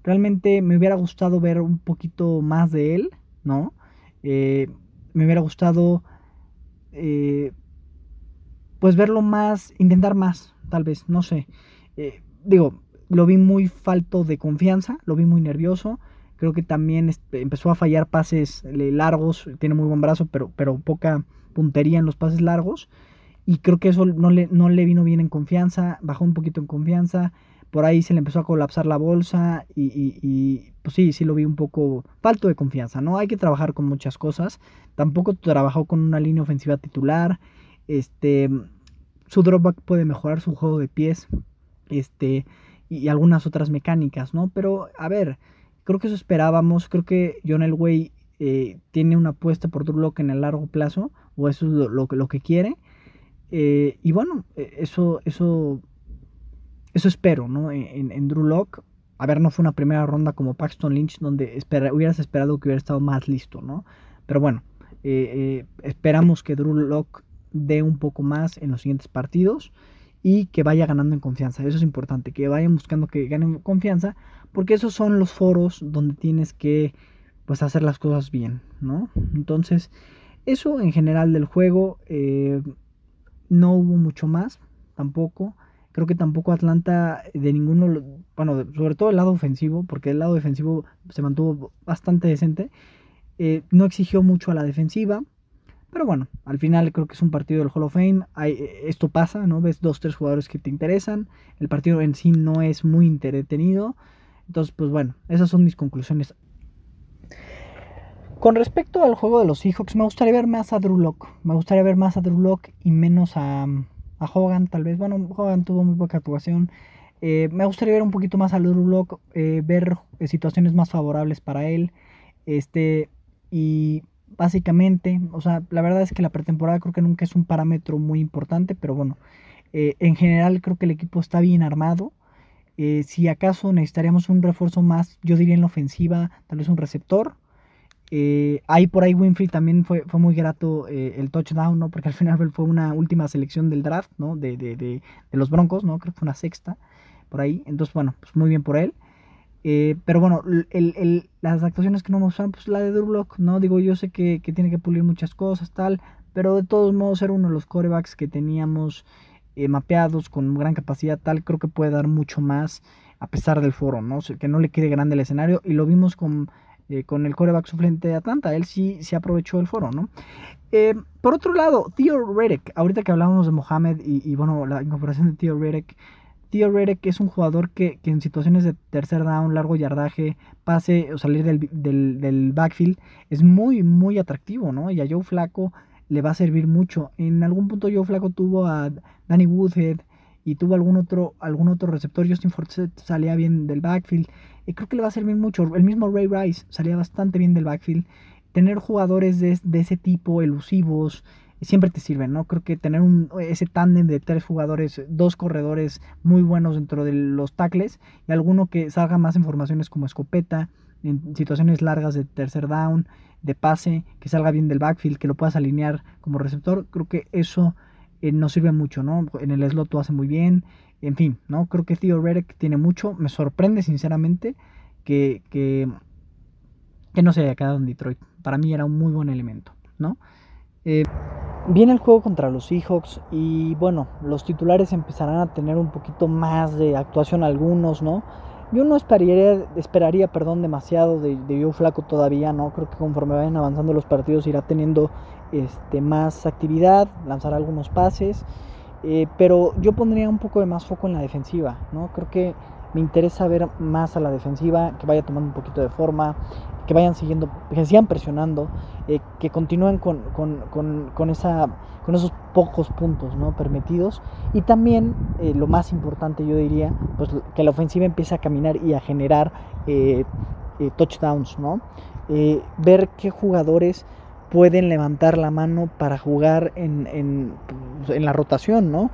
realmente me hubiera gustado ver un poquito más de él, ¿no? Eh, me hubiera gustado, eh, pues verlo más, intentar más, tal vez, no sé. Eh, digo, lo vi muy falto de confianza, lo vi muy nervioso. Creo que también este, empezó a fallar pases largos, tiene muy buen brazo, pero, pero poca puntería en los pases largos. Y creo que eso no le, no le vino bien en confianza, bajó un poquito en confianza. Por ahí se le empezó a colapsar la bolsa y, y, pues sí, sí lo vi un poco falto de confianza, ¿no? Hay que trabajar con muchas cosas. Tampoco trabajó con una línea ofensiva titular. Este, su dropback puede mejorar su juego de pies. Este, y algunas otras mecánicas, ¿no? Pero, a ver, creo que eso esperábamos. Creo que John Elway eh, tiene una apuesta por Drew Lock en el largo plazo, o eso es lo, lo, que quiere. Eh, y bueno, e, eso, eso, eso espero, ¿no? En, en Drew Lock. A ver, no fue una primera ronda como Paxton Lynch, donde hubieras esperado que hubiera estado más listo, ¿no? Pero bueno, eh, esperamos que Drew Lock dé un poco más en los siguientes partidos y que vaya ganando en confianza. Eso es importante, que vayan buscando que ganen confianza, porque esos son los foros donde tienes que pues hacer las cosas bien, ¿no? Entonces, eso en general del juego, eh, no hubo mucho más, tampoco. Creo que tampoco Atlanta de ninguno, bueno, sobre todo el lado ofensivo, porque el lado defensivo se mantuvo bastante decente. Eh, no exigió mucho a la defensiva. Pero bueno, al final creo que es un partido del Hall of Fame. Eh, esto pasa, ¿no? Ves dos, tres jugadores que te interesan. El partido en sí no es muy entretenido. Entonces, pues bueno, esas son mis conclusiones. Con respecto al juego de los Seahawks, me gustaría ver más a Drew Lock. Me gustaría ver más a Drew Lock y menos a, a Hogan, tal vez. Bueno, Hogan tuvo muy poca actuación. Eh, me gustaría ver un poquito más a Drew Lock, eh, ver situaciones más favorables para él. Este, y básicamente. O sea, la verdad es que la pretemporada creo que nunca es un parámetro muy importante, pero bueno, eh, en general creo que el equipo está bien armado. Eh, si acaso necesitaríamos un refuerzo más, yo diría en la ofensiva, tal vez un receptor. Eh, ahí por ahí Winfrey también fue, fue muy grato el touchdown, ¿no? Porque al final fue una última selección del draft, ¿no? De, de, de, de los Broncos, ¿no? Creo que fue una sexta por ahí. Entonces, bueno, pues muy bien por él. Eh, pero bueno, las actuaciones que no me gustan, pues la de Drew ¿no? Digo, yo sé que, tiene que pulir muchas cosas, tal, pero de todos modos era uno de los corebacks que teníamos eh, mapeados con gran capacidad, tal, creo que puede dar mucho más a pesar del foro, ¿no? que no le quede grande el escenario y lo vimos con, eh, con el coreback suplente de Atlanta, él sí se aprovechó el foro, ¿no? por otro lado, Theo Reddick, ahorita que hablábamos de Mohamed y, y bueno, la incorporación de Theo Reddick, Theo que es un jugador que, en situaciones de tercer down, largo yardaje, pase o salir del, backfield, es muy, muy atractivo, ¿no? Y a Joe Flaco le va a servir mucho. En algún punto Joe Flaco tuvo a Danny Woodhead y tuvo algún otro, algún otro receptor. Justin Forsett salía bien del backfield. Y creo que le va a servir mucho. El mismo Ray Rice salía bastante bien del backfield. Tener jugadores de, ese tipo, elusivos, siempre te sirven, ¿no? Creo que tener un, ese tándem de tres jugadores, dos corredores muy buenos dentro de los tackles y alguno que salga más informaciones como escopeta, en situaciones largas de tercer down, de pase, que salga bien del backfield, que lo puedas alinear como receptor, creo que eso eh, nos sirve mucho, ¿no? En el slot lo hace muy bien, en fin, ¿no? Creo que Theo Reddick tiene mucho, me sorprende sinceramente que, que, que no se haya quedado en Detroit. Para mí era un muy buen elemento, ¿no? Eh, viene el juego contra los Seahawks y bueno, los titulares empezarán a tener un poquito más de actuación algunos, ¿no? Yo no esperaría, esperaría perdón, demasiado de, de Flaco todavía, ¿no? Creo que conforme vayan avanzando los partidos irá teniendo este, más actividad, lanzará algunos pases, eh, pero yo pondría un poco de más foco en la defensiva, ¿no? Creo que me interesa ver más a la defensiva, que vaya tomando un poquito de forma, que vayan siguiendo, que sigan presionando, eh, que continúen con, con, esa, con esos pocos puntos ¿no? permitidos. Y también, eh, lo más importante yo diría, pues que la ofensiva empiece a caminar y a generar touchdowns, ¿no? ver qué jugadores pueden levantar la mano para jugar en, en, en la rotación, ¿no?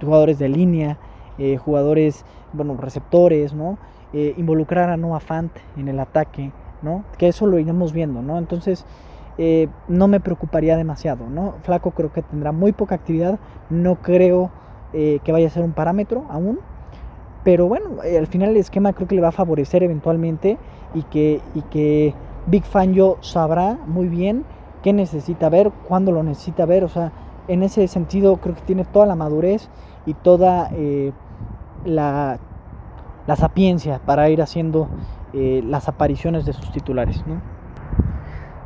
jugadores de línea, jugadores, bueno, receptores, ¿no? involucrar a Noah Fant en el ataque, ¿no? Que eso lo iremos viendo, ¿no? Entonces, eh, no me preocuparía demasiado, ¿no? Flaco creo que tendrá muy poca actividad, no creo eh, que vaya a ser un parámetro aún, Pero bueno, eh, al final el esquema creo que le va a favorecer eventualmente y que, y que Big Fangio sabrá muy bien qué necesita ver, cuándo lo necesita ver. O sea, en ese sentido creo que tiene toda la madurez y toda eh, la, la, sapiencia para ir haciendo eh, las apariciones de sus titulares. ¿no?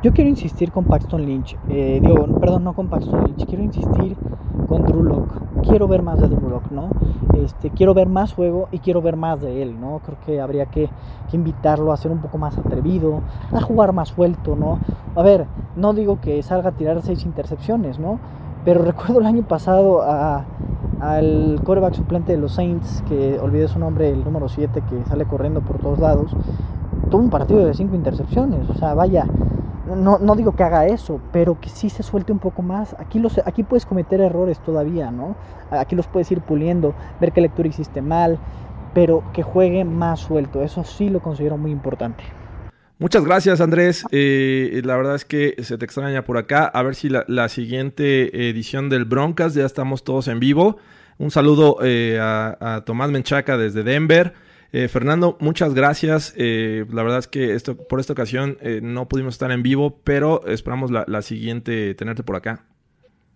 Yo quiero insistir con Paxton Lynch, eh, digo, perdón, no con Paxton Lynch, quiero insistir con Drew Locke. Quiero ver más de Drew Locke, ¿no? Este, quiero ver más juego y quiero ver más de él, ¿no? Creo que habría que, que, invitarlo a ser un poco más atrevido, a jugar más suelto, ¿no? A ver, no digo que salga a tirar seis intercepciones, ¿no? Pero recuerdo el año pasado a, al coreback suplente de los Saints, que olvidé su nombre, el número 7, que sale corriendo por todos lados, tuvo un partido de cinco intercepciones, o sea, vaya, no, no, digo que haga eso, pero que sí se suelte un poco más. Aquí, los, aquí puedes cometer errores todavía, ¿no? Aquí los puedes ir puliendo, ver qué lectura hiciste mal, pero que juegue más suelto. Eso sí lo considero muy importante. Muchas gracias, Andrés. Eh, la verdad es que se te extraña por acá. A ver si la, siguiente edición del Broncas ya estamos todos en vivo. Un saludo eh, a Tomás Menchaca desde Denver. Eh, Fernando, muchas gracias. Eh, la verdad es que esto, por esta ocasión eh, no pudimos estar en vivo, pero esperamos la, la, siguiente tenerte por acá.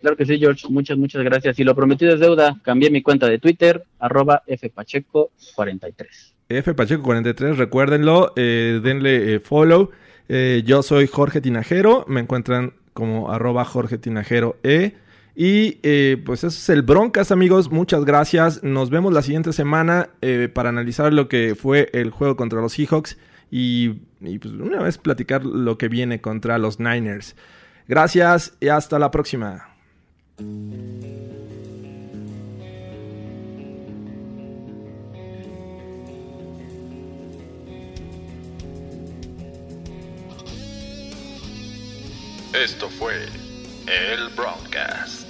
Claro que sí, George. Muchas, muchas gracias. Y lo prometido es deuda. Cambié mi cuenta de Twitter, arroba fpacheco43. fpacheco43, recuérdenlo, denle follow. yo soy Jorge Tinajero, me encuentran como arroba Jorge Tinajero E. Y eh, pues eso es el Broncas, amigos. Muchas gracias. Nos vemos la siguiente semana eh, para analizar lo que fue el juego contra los Seahawks y, y pues una vez platicar lo que viene contra los Niners. Gracias y hasta la próxima. Esto fue el Broadcast.